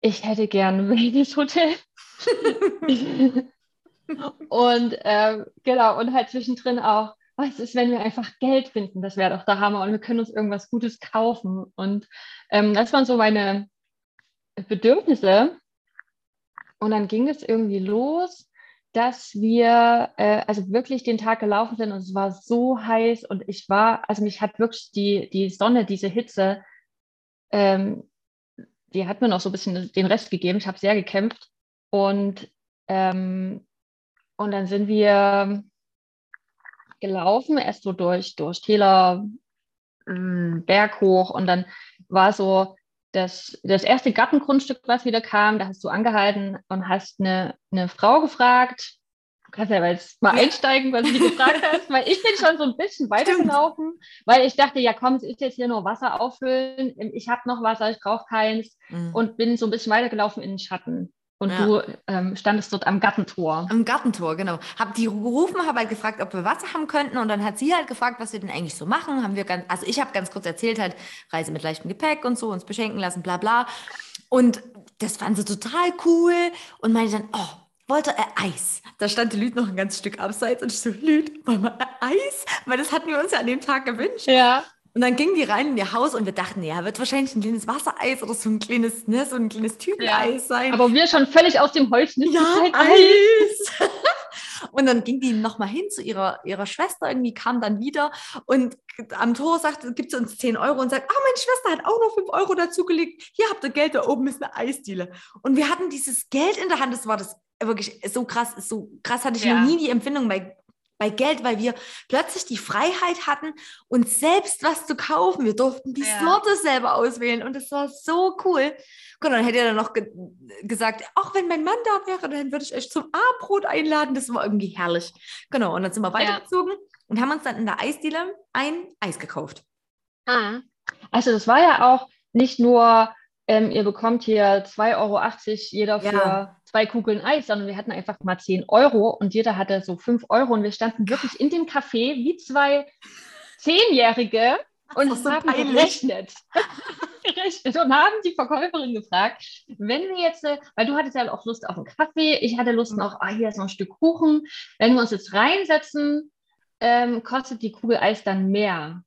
ich hätte gern ein Wellness Hotel. <laughs> und äh, genau, und halt zwischendrin auch, was ist, wenn wir einfach Geld finden? Das wäre doch der Hammer und wir können uns irgendwas Gutes kaufen. Und ähm, das waren so meine Bedürfnisse. Und dann ging es irgendwie los, dass wir äh, also wirklich den Tag gelaufen sind und es war so heiß und ich war, also mich hat wirklich die, die Sonne, diese Hitze, ähm, die hat mir noch so ein bisschen den Rest gegeben. Ich habe sehr gekämpft und, ähm, und dann sind wir gelaufen, erst so durch, durch Täler, mm, Berg hoch und dann war so das, das erste Gartengrundstück, was wieder kam, da hast du angehalten und hast eine, eine Frau gefragt. Du kannst ja jetzt mal einsteigen, was du die gefragt hast, weil ich bin schon so ein bisschen <laughs> weitergelaufen, weil ich dachte, ja komm, es ist jetzt hier nur Wasser auffüllen, ich habe noch Wasser, ich brauche keins mhm. und bin so ein bisschen weitergelaufen in den Schatten. Und ja. du ähm, standest dort am Gartentor. Am Gartentor, genau. Hab die gerufen, habe halt gefragt, ob wir Wasser haben könnten. Und dann hat sie halt gefragt, was wir denn eigentlich so machen. Haben wir ganz, also ich habe ganz kurz erzählt, halt Reise mit leichtem Gepäck und so, uns beschenken lassen, bla bla. Und das fand sie total cool und meinte dann, oh, wollte er Eis. Da stand Lüd noch ein ganz Stück abseits und ich so, Lüd, wollen wir Eis? Weil das hatten wir uns ja an dem Tag gewünscht. Ja. Und dann ging die rein in ihr Haus und wir dachten, ja, wird wahrscheinlich ein kleines Wassereis oder so ein kleines, ne, so ein kleines Tüteneis ja. sein. Aber wir schon völlig aus dem Holz. Ja, Eis. <laughs> und dann ging die nochmal hin zu ihrer, ihrer Schwester, irgendwie kam dann wieder und am Tor sagte, gibt es uns 10 Euro und sagt, ah, meine Schwester hat auch noch 5 Euro dazugelegt. Hier habt ihr Geld, da oben ist eine Eisdiele. Und wir hatten dieses Geld in der Hand, das war das wirklich so krass, so krass hatte ich ja. noch nie die Empfindung bei bei Geld, weil wir plötzlich die Freiheit hatten, uns selbst was zu kaufen. Wir durften die ja. Sorte selber auswählen und es war so cool. Und dann hätte er dann noch ge gesagt, auch wenn mein Mann da wäre, dann würde ich euch zum A-Brot einladen. Das war irgendwie herrlich. Genau, und dann sind wir weitergezogen ja. und haben uns dann in der Eisdiele ein Eis gekauft. Ah. Also das war ja auch nicht nur ähm, ihr bekommt hier 2,80 Euro jeder für ja. Zwei Kugeln Eis, sondern wir hatten einfach mal 10 Euro und jeder hatte so 5 Euro und wir standen wirklich in dem Café wie zwei Zehnjährige und so haben gerechnet. <laughs> gerechnet und haben die Verkäuferin gefragt, wenn wir jetzt, weil du hattest ja auch Lust auf einen Kaffee, ich hatte Lust noch, ah, hier ist noch ein Stück Kuchen, wenn wir uns jetzt reinsetzen, ähm, kostet die Kugel Eis dann mehr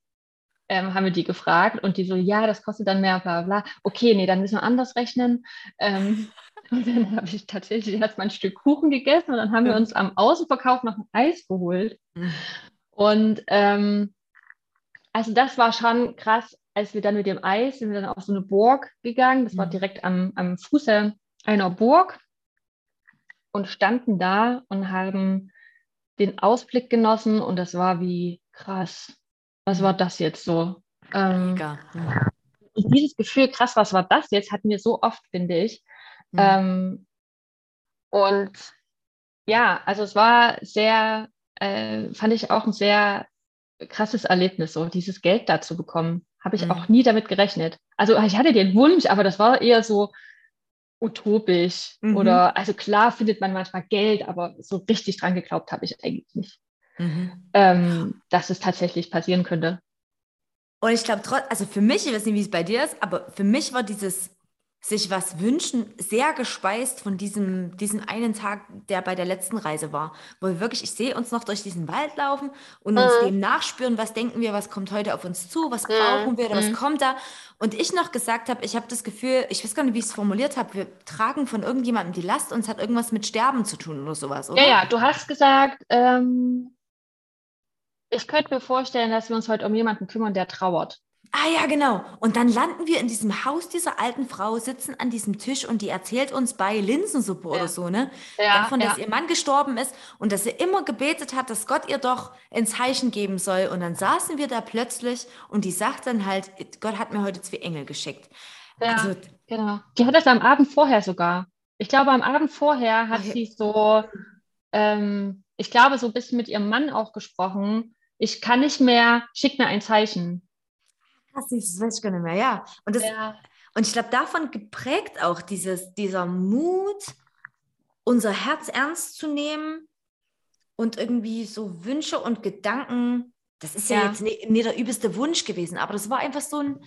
ähm, haben wir die gefragt und die so, ja, das kostet dann mehr, bla bla. Okay, nee, dann müssen wir anders rechnen. Ähm, und dann habe ich tatsächlich erstmal ein Stück Kuchen gegessen und dann haben wir uns am Außenverkauf noch ein Eis geholt. Und ähm, also das war schon krass, als wir dann mit dem Eis sind wir dann auf so eine Burg gegangen. Das war direkt am, am Fuße einer Burg und standen da und haben den Ausblick genossen und das war wie krass was war das jetzt so? Ähm, Mega. Und dieses Gefühl, krass, was war das jetzt, hatten wir so oft, finde ich. Mhm. Ähm, und ja, also es war sehr, äh, fand ich auch ein sehr krasses Erlebnis, so dieses Geld da zu bekommen. Habe ich mhm. auch nie damit gerechnet. Also ich hatte den Wunsch, aber das war eher so, utopisch. Mhm. Oder also klar findet man manchmal Geld, aber so richtig dran geglaubt habe ich eigentlich nicht, mhm. ähm, dass es tatsächlich passieren könnte. Und ich glaube, also für mich, ich weiß nicht, wie es bei dir ist, aber für mich war dieses sich was wünschen, sehr gespeist von diesem, diesem einen Tag, der bei der letzten Reise war. Wo wir wirklich, ich sehe uns noch durch diesen Wald laufen und uns mhm. dem nachspüren, was denken wir, was kommt heute auf uns zu, was mhm. brauchen wir oder was mhm. kommt da. Und ich noch gesagt habe, ich habe das Gefühl, ich weiß gar nicht, wie ich es formuliert habe, wir tragen von irgendjemandem die Last und es hat irgendwas mit Sterben zu tun oder sowas, oder? Ja, ja, du hast gesagt, ähm, ich könnte mir vorstellen, dass wir uns heute um jemanden kümmern, der trauert. Ah ja, genau. Und dann landen wir in diesem Haus dieser alten Frau, sitzen an diesem Tisch und die erzählt uns bei Linsensuppe ja. oder so, ne? Ja, Davon, dass ja. ihr Mann gestorben ist und dass sie immer gebetet hat, dass Gott ihr doch ein Zeichen geben soll. Und dann saßen wir da plötzlich und die sagt dann halt, Gott hat mir heute zwei Engel geschickt. Ja, also, genau. Die hat das am Abend vorher sogar. Ich glaube, am Abend vorher hat okay. sie so, ähm, ich glaube, so ein bisschen mit ihrem Mann auch gesprochen. Ich kann nicht mehr, schick mir ein Zeichen. Krass, das weiß ich gar nicht mehr, ja. Und, das, ja. und ich glaube, davon geprägt auch dieses, dieser Mut, unser Herz ernst zu nehmen und irgendwie so Wünsche und Gedanken, das ist ja, ja jetzt nicht, nicht der übelste Wunsch gewesen, aber das war einfach so ein,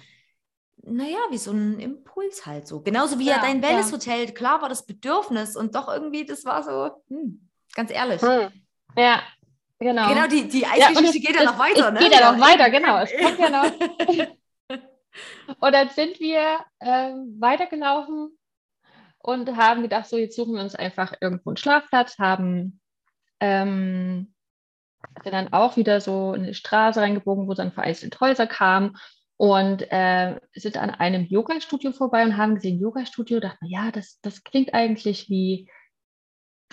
naja, wie so ein Impuls halt so. Genauso wie ja, ja dein Wellness-Hotel, klar war das Bedürfnis und doch irgendwie, das war so, hm, ganz ehrlich. Hm. Ja, Genau. Genau, die, die Eisgeschichte ja, geht ja noch weiter, ne? Geht ja noch weiter, genau. Es kommt ja noch. <laughs> und dann sind wir äh, weitergelaufen und haben gedacht, so jetzt suchen wir uns einfach irgendwo einen Schlafplatz, haben ähm, sind dann auch wieder so in eine Straße reingebogen, wo dann vereinzelt Häuser kamen und äh, sind an einem Yoga-Studio vorbei und haben gesehen, Yoga-Studio, dachten, ja, das, das klingt eigentlich wie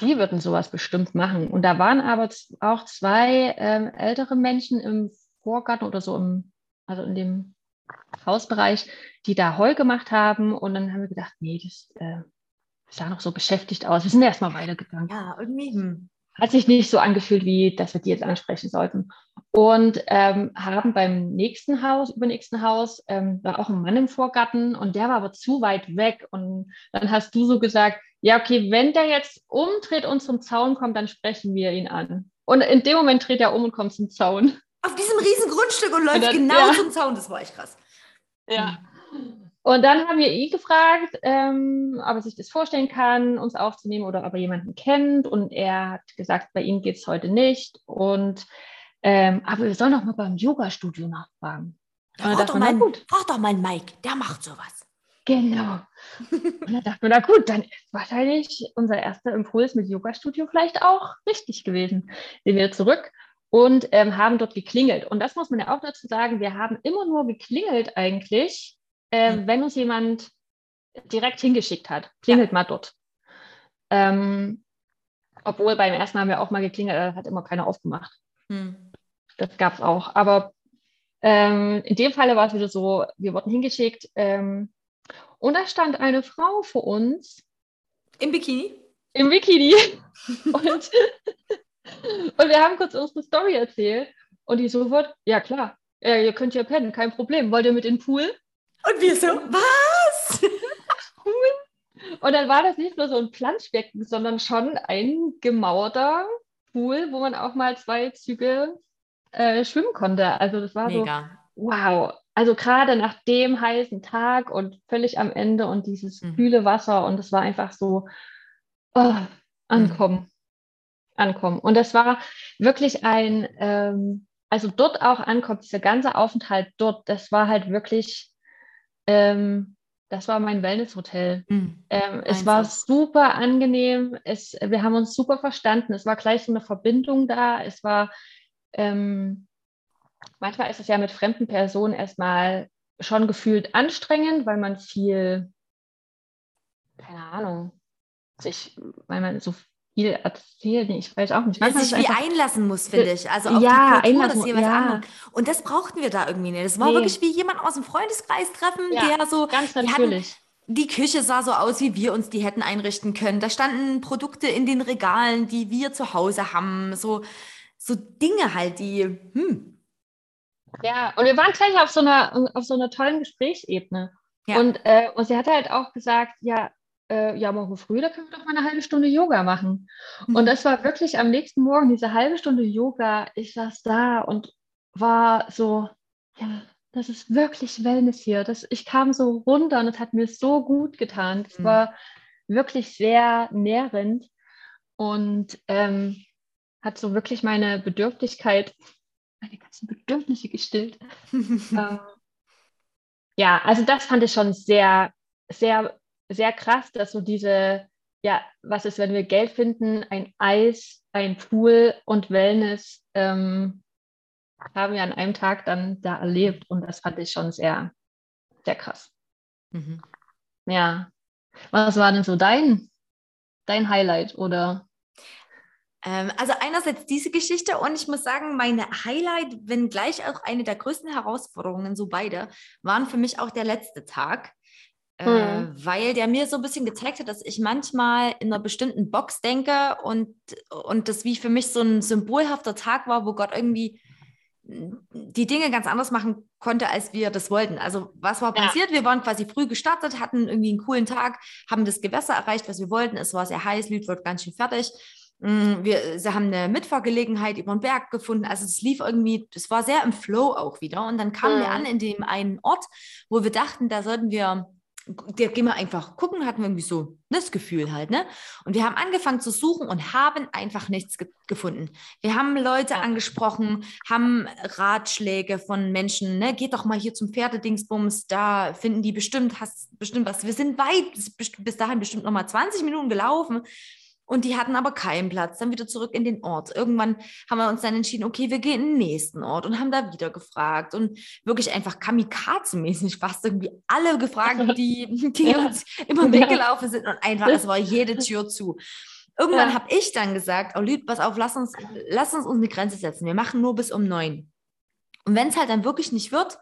die würden sowas bestimmt machen. Und da waren aber auch zwei ähm, ältere Menschen im Vorgarten oder so im, also in dem Hausbereich, die da Heu gemacht haben. Und dann haben wir gedacht, nee, das äh, sah noch so beschäftigt aus. Wir sind erstmal weitergegangen. Ja, irgendwie. Hm. Hat sich nicht so angefühlt, wie dass wir die jetzt ansprechen sollten. Und ähm, haben beim nächsten Haus, übernächsten Haus, ähm, war auch ein Mann im Vorgarten und der war aber zu weit weg. Und dann hast du so gesagt, ja, okay, wenn der jetzt umdreht und zum Zaun kommt, dann sprechen wir ihn an. Und in dem Moment dreht er um und kommt zum Zaun. Auf diesem riesen Grundstück und läuft dann, genau ja. zum Zaun. Das war echt krass. Ja. Und dann haben wir ihn gefragt, ähm, ob er sich das vorstellen kann, uns aufzunehmen oder ob er jemanden kennt. Und er hat gesagt, bei ihm geht es heute nicht. Und ähm, aber wir sollen doch mal beim Yoga-Studio nachfragen. Frag doch, mal, frag doch mal Mike, der macht sowas. Genau. <laughs> Und dann dachten wir, na gut, dann ist wahrscheinlich unser erster Impuls mit Yoga-Studio vielleicht auch richtig gewesen. Sind wir zurück und ähm, haben dort geklingelt. Und das muss man ja auch dazu sagen, wir haben immer nur geklingelt eigentlich, äh, mhm. wenn uns jemand direkt hingeschickt hat. Klingelt ja. mal dort. Ähm, obwohl beim ersten haben wir auch mal geklingelt, hat immer keiner aufgemacht. Mhm. Das gab es auch. Aber ähm, in dem Falle war es wieder so, wir wurden hingeschickt, ähm, und da stand eine Frau vor uns. Im Bikini? Im Bikini. <laughs> und, und wir haben kurz unsere Story erzählt. Und die sofort, ja klar, ja, ihr könnt ja pennen, kein Problem. Wollt ihr mit in den Pool? Und wir so, was? <laughs> cool. Und dann war das nicht nur so ein Planschbecken, sondern schon ein gemauerter Pool, wo man auch mal zwei Züge äh, schwimmen konnte. Also das war Mega. so, wow also gerade nach dem heißen Tag und völlig am Ende und dieses mhm. kühle Wasser und es war einfach so oh, ankommen, mhm. ankommen. Und das war wirklich ein, ähm, also dort auch ankommt, dieser ganze Aufenthalt dort, das war halt wirklich, ähm, das war mein Wellnesshotel. Mhm. Ähm, es war super angenehm, es, wir haben uns super verstanden, es war gleich so eine Verbindung da, es war ähm, manchmal ist es ja mit fremden Personen erstmal schon gefühlt anstrengend, weil man viel, keine Ahnung, sich, weil man so viel erzählt, ich weiß auch nicht. Manchmal sich wie einlassen muss, finde ich. Also auf ja, die Kultur, hier was ja. Und das brauchten wir da irgendwie nicht. Das war nee. wirklich wie jemand aus dem Freundeskreis treffen, ja, der so. Ganz natürlich. Die Küche sah so aus, wie wir uns die hätten einrichten können. Da standen Produkte in den Regalen, die wir zu Hause haben. So, so Dinge halt, die, hm, ja, und wir waren gleich auf so einer, auf so einer tollen Gesprächsebene. Ja. Und, äh, und sie hat halt auch gesagt, ja, äh, ja, morgen früh, da können wir doch mal eine halbe Stunde Yoga machen. Mhm. Und das war wirklich am nächsten Morgen, diese halbe Stunde Yoga. Ich saß da und war so, ja, das ist wirklich Wellness hier. Das, ich kam so runter und es hat mir so gut getan. Es mhm. war wirklich sehr nährend und ähm, hat so wirklich meine Bedürftigkeit, meine ganzen Bedürfnisse gestillt. <laughs> ähm, ja, also das fand ich schon sehr, sehr, sehr krass, dass so diese, ja, was ist, wenn wir Geld finden, ein Eis, ein Pool und Wellness ähm, haben wir an einem Tag dann da erlebt und das fand ich schon sehr, sehr krass. Mhm. Ja. Was war denn so dein, dein Highlight oder? Ähm, also einerseits diese Geschichte und ich muss sagen, meine Highlight, wenn gleich auch eine der größten Herausforderungen, so beide, waren für mich auch der letzte Tag. Mhm. weil der mir so ein bisschen gezeigt hat, dass ich manchmal in einer bestimmten Box denke und, und das wie für mich so ein symbolhafter Tag war, wo Gott irgendwie die Dinge ganz anders machen konnte, als wir das wollten. Also was war passiert? Ja. Wir waren quasi früh gestartet, hatten irgendwie einen coolen Tag, haben das Gewässer erreicht, was wir wollten. Es war sehr heiß, Lüd wird ganz schön fertig. Mm, wir sie haben eine Mitfahrgelegenheit über den Berg gefunden. Also es lief irgendwie, es war sehr im Flow auch wieder. Und dann kamen mhm. wir an in dem einen Ort, wo wir dachten, da sollten wir da gehen wir einfach gucken, hatten wir irgendwie so das Gefühl halt, ne? Und wir haben angefangen zu suchen und haben einfach nichts ge gefunden. Wir haben Leute angesprochen, haben Ratschläge von Menschen, ne? Geht doch mal hier zum Pferdedingsbums, da finden die bestimmt, hast bestimmt was. Wir sind weit, bis dahin bestimmt noch mal 20 Minuten gelaufen und die hatten aber keinen Platz, dann wieder zurück in den Ort. Irgendwann haben wir uns dann entschieden, okay, wir gehen in den nächsten Ort und haben da wieder gefragt und wirklich einfach kamikaze-mäßig fast irgendwie alle gefragt, <laughs> die, die uns immer weggelaufen sind und einfach, es war jede <laughs> Tür zu. Irgendwann ja. habe ich dann gesagt, oh Lüd, pass auf, lass uns, lass uns uns eine Grenze setzen. Wir machen nur bis um neun. Und wenn es halt dann wirklich nicht wird,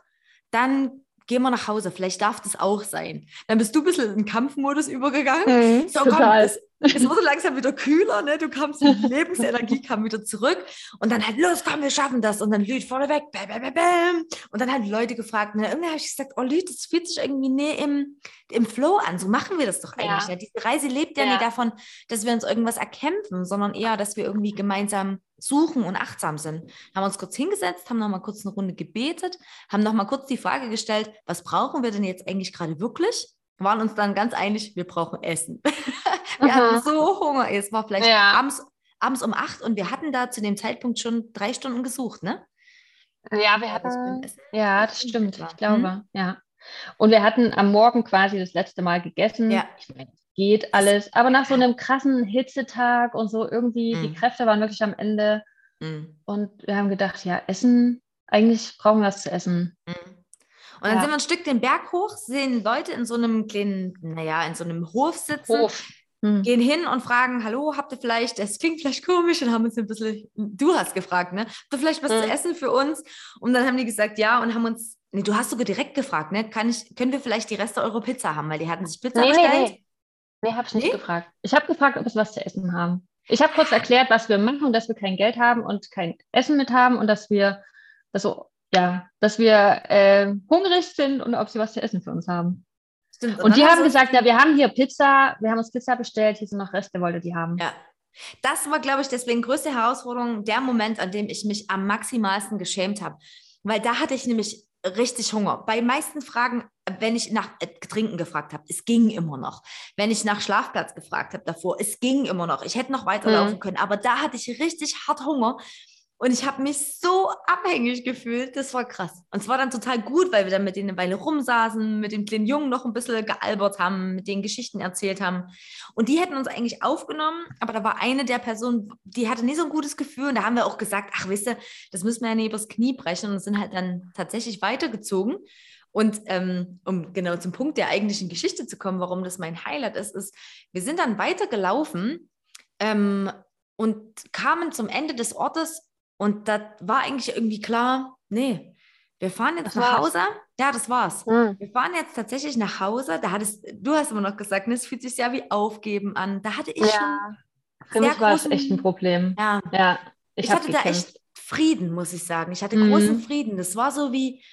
dann gehen wir nach Hause, vielleicht darf das auch sein. Dann bist du ein bisschen in den Kampfmodus übergegangen. Mhm, so, komm, es, es wurde langsam wieder kühler, ne? Du kamst, die Lebensenergie kam wieder zurück und dann halt, los, komm, wir schaffen das. Und dann Lüd vorne weg, bam, bam, bam, Und dann haben Leute gefragt, ne? Irgendwie habe ich gesagt, oh Lüd, das fühlt sich irgendwie nee, im, im Flow an. So machen wir das doch eigentlich. Ja. Ja. Diese Reise lebt ja, ja nicht davon, dass wir uns irgendwas erkämpfen, sondern eher, dass wir irgendwie gemeinsam suchen und achtsam sind. Haben uns kurz hingesetzt, haben noch mal kurz eine Runde gebetet, haben noch mal kurz die Frage gestellt, was brauchen wir denn jetzt eigentlich gerade wirklich? Waren uns dann ganz einig, wir brauchen Essen. <laughs> wir hatten so Hunger. Es war vielleicht ja. abends, abends um acht und wir hatten da zu dem Zeitpunkt schon drei Stunden gesucht, ne? Ja, wir hatten, ja, das stimmt, ich glaube, hm? ja. Und wir hatten am Morgen quasi das letzte Mal gegessen. Ja. Ich meine, geht alles. Aber nach so einem krassen Hitzetag und so irgendwie, mm. die Kräfte waren wirklich am Ende. Mm. Und wir haben gedacht, ja, Essen, eigentlich brauchen wir was zu essen. Und dann ja. sind wir ein Stück den Berg hoch, sehen Leute in so einem kleinen, naja, in so einem Hof sitzen. Hof. Hm. Gehen hin und fragen, hallo, habt ihr vielleicht, es klingt vielleicht komisch und haben uns ein bisschen, du hast gefragt, ne? Habt ihr vielleicht was hm. zu essen für uns? Und dann haben die gesagt, ja, und haben uns, nee, du hast sogar direkt gefragt, ne? Kann ich, können wir vielleicht die Reste eurer Pizza haben? Weil die hatten sich Pizza nee, bestellt. Nee, nee. Nee, habe ich nicht nee? gefragt. Ich habe gefragt, ob wir was zu essen haben. Ich habe kurz erklärt, was wir machen und dass wir kein Geld haben und kein Essen mit haben und dass wir, also, ja, dass wir äh, hungrig sind und ob sie was zu essen für uns haben. Stimmt. Und, und die haben gesagt, ja, wir haben hier Pizza, wir haben uns Pizza bestellt, hier sind noch Reste, wollte die haben. Ja. Das war, glaube ich, deswegen größte Herausforderung, der Moment, an dem ich mich am maximalsten geschämt habe. Weil da hatte ich nämlich richtig Hunger. Bei meisten Fragen, wenn ich nach äh, Trinken gefragt habe, es ging immer noch. Wenn ich nach Schlafplatz gefragt habe davor, es ging immer noch. Ich hätte noch weiterlaufen mhm. können, aber da hatte ich richtig hart Hunger und ich habe mich so abhängig gefühlt, das war krass. Und es war dann total gut, weil wir dann mit denen eine Weile rumsaßen, mit dem kleinen Jungen noch ein bisschen gealbert haben, mit denen Geschichten erzählt haben. Und die hätten uns eigentlich aufgenommen, aber da war eine der Personen, die hatte nie so ein gutes Gefühl. Und da haben wir auch gesagt, ach, wisst ihr, das müssen wir ja nicht übers Knie brechen und sind halt dann tatsächlich weitergezogen. Und ähm, um genau zum Punkt der eigentlichen Geschichte zu kommen, warum das mein Highlight ist, ist, wir sind dann weitergelaufen ähm, und kamen zum Ende des Ortes und da war eigentlich irgendwie klar, nee, wir fahren jetzt das nach war's. Hause. Ja, das war's. Mhm. Wir fahren jetzt tatsächlich nach Hause. Da hattest, du hast immer noch gesagt, ne, es fühlt sich ja wie Aufgeben an. Da hatte ich ja. schon. Für mich war es echt ein Problem. Ja. ja ich, ich hatte da echt Frieden, muss ich sagen. Ich hatte mhm. großen Frieden. Das war so wie,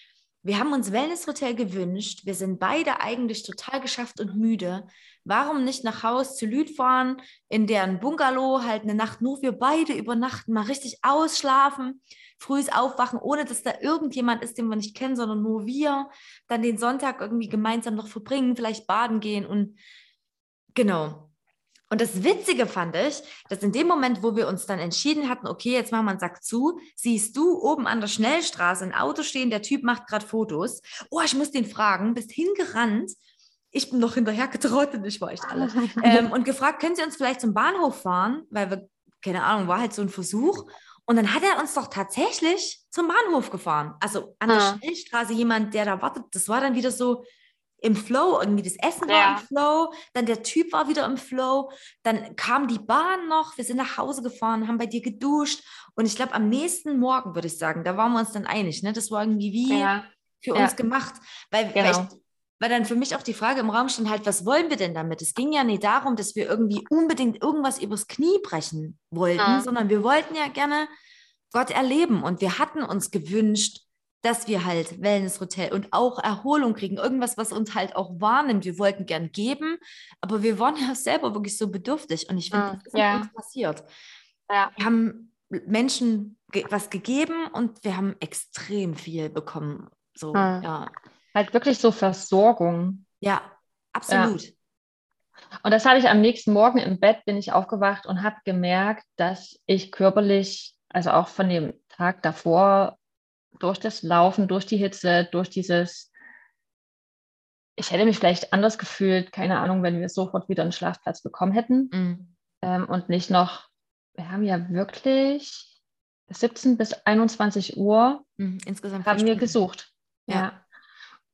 wir haben uns Wellnesshotel gewünscht. Wir sind beide eigentlich total geschafft und müde. Warum nicht nach Haus zu Lüd fahren, in deren Bungalow halt eine Nacht nur wir beide übernachten, mal richtig ausschlafen, frühes Aufwachen, ohne dass da irgendjemand ist, den wir nicht kennen, sondern nur wir. Dann den Sonntag irgendwie gemeinsam noch verbringen, vielleicht baden gehen und genau. Und das Witzige fand ich, dass in dem Moment, wo wir uns dann entschieden hatten, okay, jetzt machen wir einen Sack zu, siehst du oben an der Schnellstraße ein Auto stehen, der Typ macht gerade Fotos. Oh, ich muss den fragen, bist hingerannt. Ich bin noch hinterher getrottet, ich war echt alle. <laughs> ähm, und gefragt, können Sie uns vielleicht zum Bahnhof fahren? Weil wir, keine Ahnung, war halt so ein Versuch. Und dann hat er uns doch tatsächlich zum Bahnhof gefahren. Also an der ah. Schnellstraße jemand, der da wartet. Das war dann wieder so, im Flow, irgendwie das Essen war im Flow, dann der Typ war wieder im Flow, dann kam die Bahn noch, wir sind nach Hause gefahren, haben bei dir geduscht und ich glaube am nächsten Morgen würde ich sagen, da waren wir uns dann einig, ne? Das war irgendwie wie ja. für ja. uns gemacht, weil, genau. weil, ich, weil dann für mich auch die Frage im Raum stand halt, was wollen wir denn damit? Es ging ja nicht darum, dass wir irgendwie unbedingt irgendwas übers Knie brechen wollten, ja. sondern wir wollten ja gerne Gott erleben und wir hatten uns gewünscht, dass wir halt Wellnesshotel und auch Erholung kriegen, irgendwas, was uns halt auch wahrnimmt. Wir wollten gern geben, aber wir waren <laughs> ja selber wirklich so bedürftig und ich finde, mm, das ist ja. uns passiert. Ja. Wir haben Menschen ge was gegeben und wir haben extrem viel bekommen. So, mm. ja. Halt wirklich so Versorgung. Ja, absolut. Ja. Und das habe ich am nächsten Morgen im Bett, bin ich aufgewacht und habe gemerkt, dass ich körperlich, also auch von dem Tag davor, durch das Laufen, durch die Hitze, durch dieses, ich hätte mich vielleicht anders gefühlt, keine Ahnung, wenn wir sofort wieder einen Schlafplatz bekommen hätten mhm. ähm, und nicht noch, wir haben ja wirklich 17 bis 21 Uhr mhm, insgesamt haben wir gesucht. Ja. ja.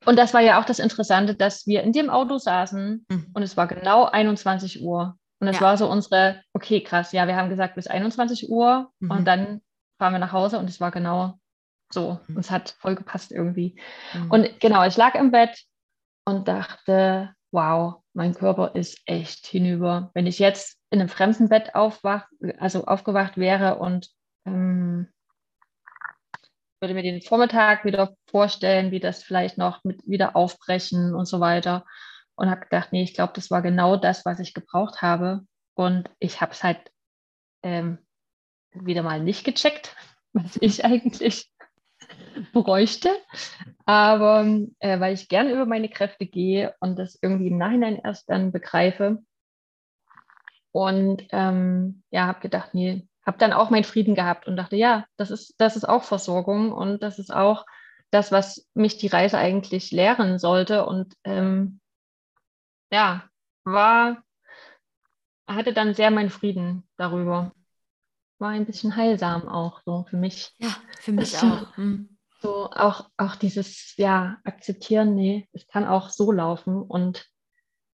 Und das war ja auch das Interessante, dass wir in dem Auto saßen mhm. und es war genau 21 Uhr. Und es ja. war so unsere, okay, krass, ja, wir haben gesagt bis 21 Uhr und mhm. dann fahren wir nach Hause und es war genau so, mhm. es hat voll gepasst irgendwie. Mhm. Und genau, ich lag im Bett und dachte, wow, mein Körper ist echt hinüber. Wenn ich jetzt in einem fremden Bett aufwach, also aufgewacht wäre und ähm, würde mir den Vormittag wieder vorstellen, wie das vielleicht noch mit wieder aufbrechen und so weiter. Und habe gedacht, nee, ich glaube, das war genau das, was ich gebraucht habe. Und ich habe es halt ähm, wieder mal nicht gecheckt, <laughs> was ich eigentlich <laughs> bräuchte. Aber äh, weil ich gerne über meine Kräfte gehe und das irgendwie im Nachhinein erst dann begreife. Und ähm, ja, habe gedacht, nee, habe dann auch meinen Frieden gehabt und dachte, ja, das ist, das ist auch Versorgung und das ist auch das, was mich die Reise eigentlich lehren sollte. Und ähm, ja, war, hatte dann sehr meinen Frieden darüber. War ein bisschen heilsam auch so für mich. Ja, für mich auch. Hm. So auch, auch dieses, ja, akzeptieren, nee, es kann auch so laufen. Und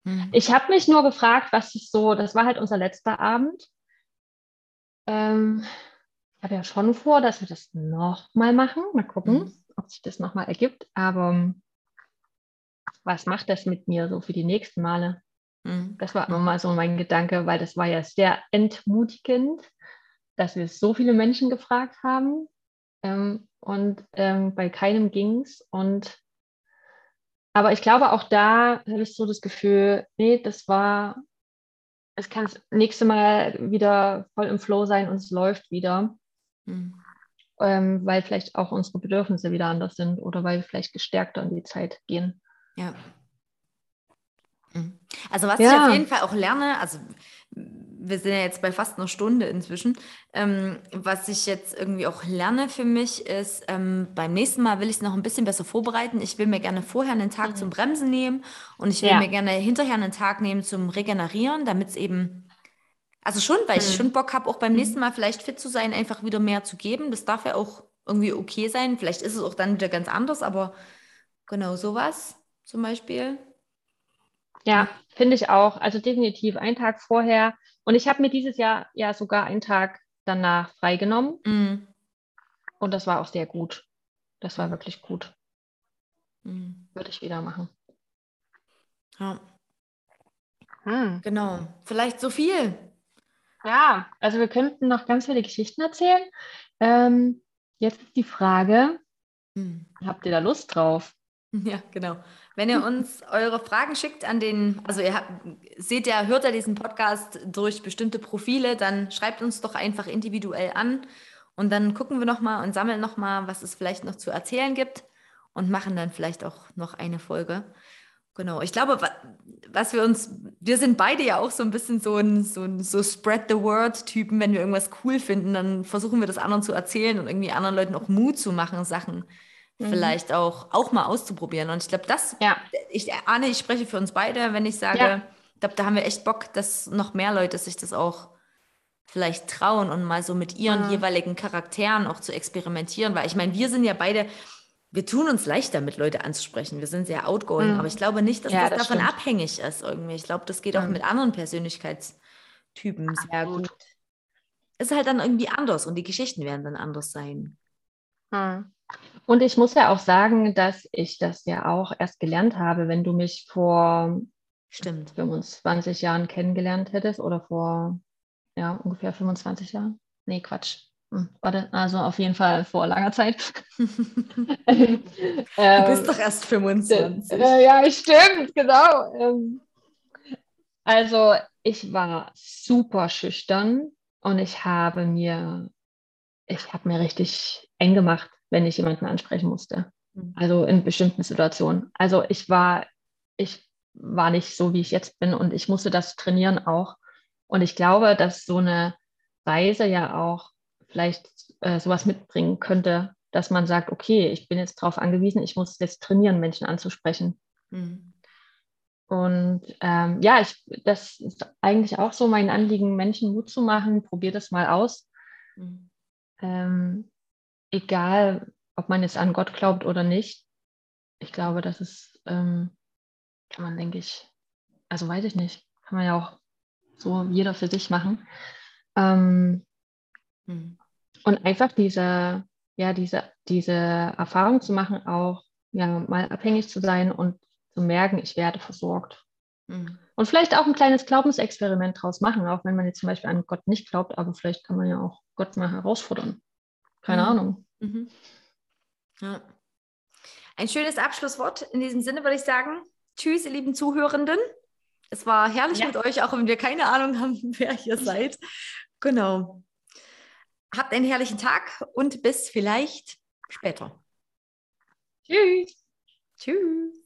hm. ich habe mich nur gefragt, was ist so, das war halt unser letzter Abend. Ähm, ich habe ja schon vor, dass wir das nochmal machen. Mal gucken, hm. ob sich das nochmal ergibt. Aber was macht das mit mir so für die nächsten Male? Hm. Das war immer mal so mein Gedanke, weil das war ja sehr entmutigend, dass wir so viele Menschen gefragt haben. Ähm, und ähm, bei keinem ging es. Und aber ich glaube, auch da habe ich so das Gefühl, nee, das war, es kann das nächste Mal wieder voll im Flow sein und es läuft wieder. Mhm. Ähm, weil vielleicht auch unsere Bedürfnisse wieder anders sind oder weil wir vielleicht gestärkter in die Zeit gehen. Ja. Mhm. Also was ja. ich auf jeden Fall auch lerne, also wir sind ja jetzt bei fast einer Stunde inzwischen. Ähm, was ich jetzt irgendwie auch lerne für mich ist, ähm, beim nächsten Mal will ich es noch ein bisschen besser vorbereiten. Ich will mir gerne vorher einen Tag mhm. zum Bremsen nehmen und ich will ja. mir gerne hinterher einen Tag nehmen zum Regenerieren, damit es eben, also schon, weil mhm. ich schon Bock habe, auch beim mhm. nächsten Mal vielleicht fit zu sein, einfach wieder mehr zu geben. Das darf ja auch irgendwie okay sein. Vielleicht ist es auch dann wieder ganz anders, aber genau sowas zum Beispiel. Ja, finde ich auch. Also definitiv einen Tag vorher. Und ich habe mir dieses Jahr ja sogar einen Tag danach freigenommen. Mm. Und das war auch sehr gut. Das war wirklich gut. Mm. Würde ich wieder machen. Ja. Hm. Genau. Vielleicht so viel. Ja, also wir könnten noch ganz viele Geschichten erzählen. Ähm, jetzt ist die Frage, Hm. Habt ihr da Lust drauf? <laughs> Ja, genau. Wenn ihr uns eure Fragen schickt an den, also ihr habt, seht ja, hört ja diesen Podcast durch bestimmte Profile, dann schreibt uns doch einfach individuell an und dann gucken wir nochmal und sammeln nochmal, was es vielleicht noch zu erzählen gibt und machen dann vielleicht auch noch eine Folge. Genau, ich glaube, was wir uns, wir sind beide ja auch so ein bisschen so ein, so ein so Spread the Word-Typen, wenn wir irgendwas cool finden, dann versuchen wir das anderen zu erzählen und irgendwie anderen Leuten auch Mut zu machen, Sachen mhm. vielleicht auch, auch mal auszuprobieren. Und ich glaube, das, ja. ich ahne, ich spreche für uns beide, wenn ich sage, ja. ich glaube, da haben wir echt Bock, dass noch mehr Leute sich das auch vielleicht trauen und mal so mit ihren mhm. jeweiligen Charakteren auch zu experimentieren, weil ich meine, wir sind ja beide, wir tun uns leichter, mit Leute anzusprechen. Wir sind sehr outgoing, mhm. aber ich glaube nicht, dass ja, das, das, davon stimmt. abhängig ist irgendwie. Ich glaube, das geht auch mhm. mit anderen Persönlichkeitstypen sehr gut. gut. Es ist halt dann irgendwie anders und die Geschichten werden dann anders sein. Mhm. Und ich muss ja auch sagen, dass ich das ja auch erst gelernt habe, wenn du mich vor Stimmt. 25 Jahren kennengelernt hättest oder vor ja, ungefähr 25 Jahren. Nee, Quatsch. Hm, warte, also auf jeden Fall vor langer Zeit. <laughs> du bist doch erst 25. Äh, ja, stimmt, genau. Ähm, also ich war super schüchtern und ich habe mir, ich habe mir richtig eng gemacht, wenn ich jemanden ansprechen musste. Mhm. Also in bestimmten Situationen. Also ich war, ich war nicht so, wie ich jetzt bin und ich musste das trainieren auch. Und ich glaube, dass so eine Reise ja auch vielleicht äh, sowas mitbringen könnte, dass man sagt, okay, ich bin jetzt darauf angewiesen, ich muss jetzt trainieren, Menschen anzusprechen. Mhm. Und ähm, ja, ich, das ist eigentlich auch so mein Anliegen, Menschen Mut zu machen. Probier das mal aus. Mhm. Ähm, egal, ob man jetzt an Gott glaubt oder nicht. Ich glaube, das ist, ähm, kann man, denke ich, also weiß ich nicht, kann man ja auch so jeder für sich machen. Ähm, mhm. Und einfach diese, ja, diese, diese Erfahrung zu machen, auch ja, mal abhängig zu sein und zu merken, ich werde versorgt. Mhm. Und vielleicht auch ein kleines Glaubensexperiment draus machen, auch wenn man jetzt zum Beispiel an Gott nicht glaubt, aber vielleicht kann man ja auch Gott mal herausfordern. Keine mhm. Ahnung. Mhm. Ja. Ein schönes Abschlusswort. In diesem Sinne würde ich sagen, tschüss, ihr lieben Zuhörenden. Es war herrlich ja. mit euch, auch wenn wir keine Ahnung haben, <laughs> wer ihr seid. Genau. Habt einen herrlichen Tag und bis vielleicht später. Tschüss. Tschüss.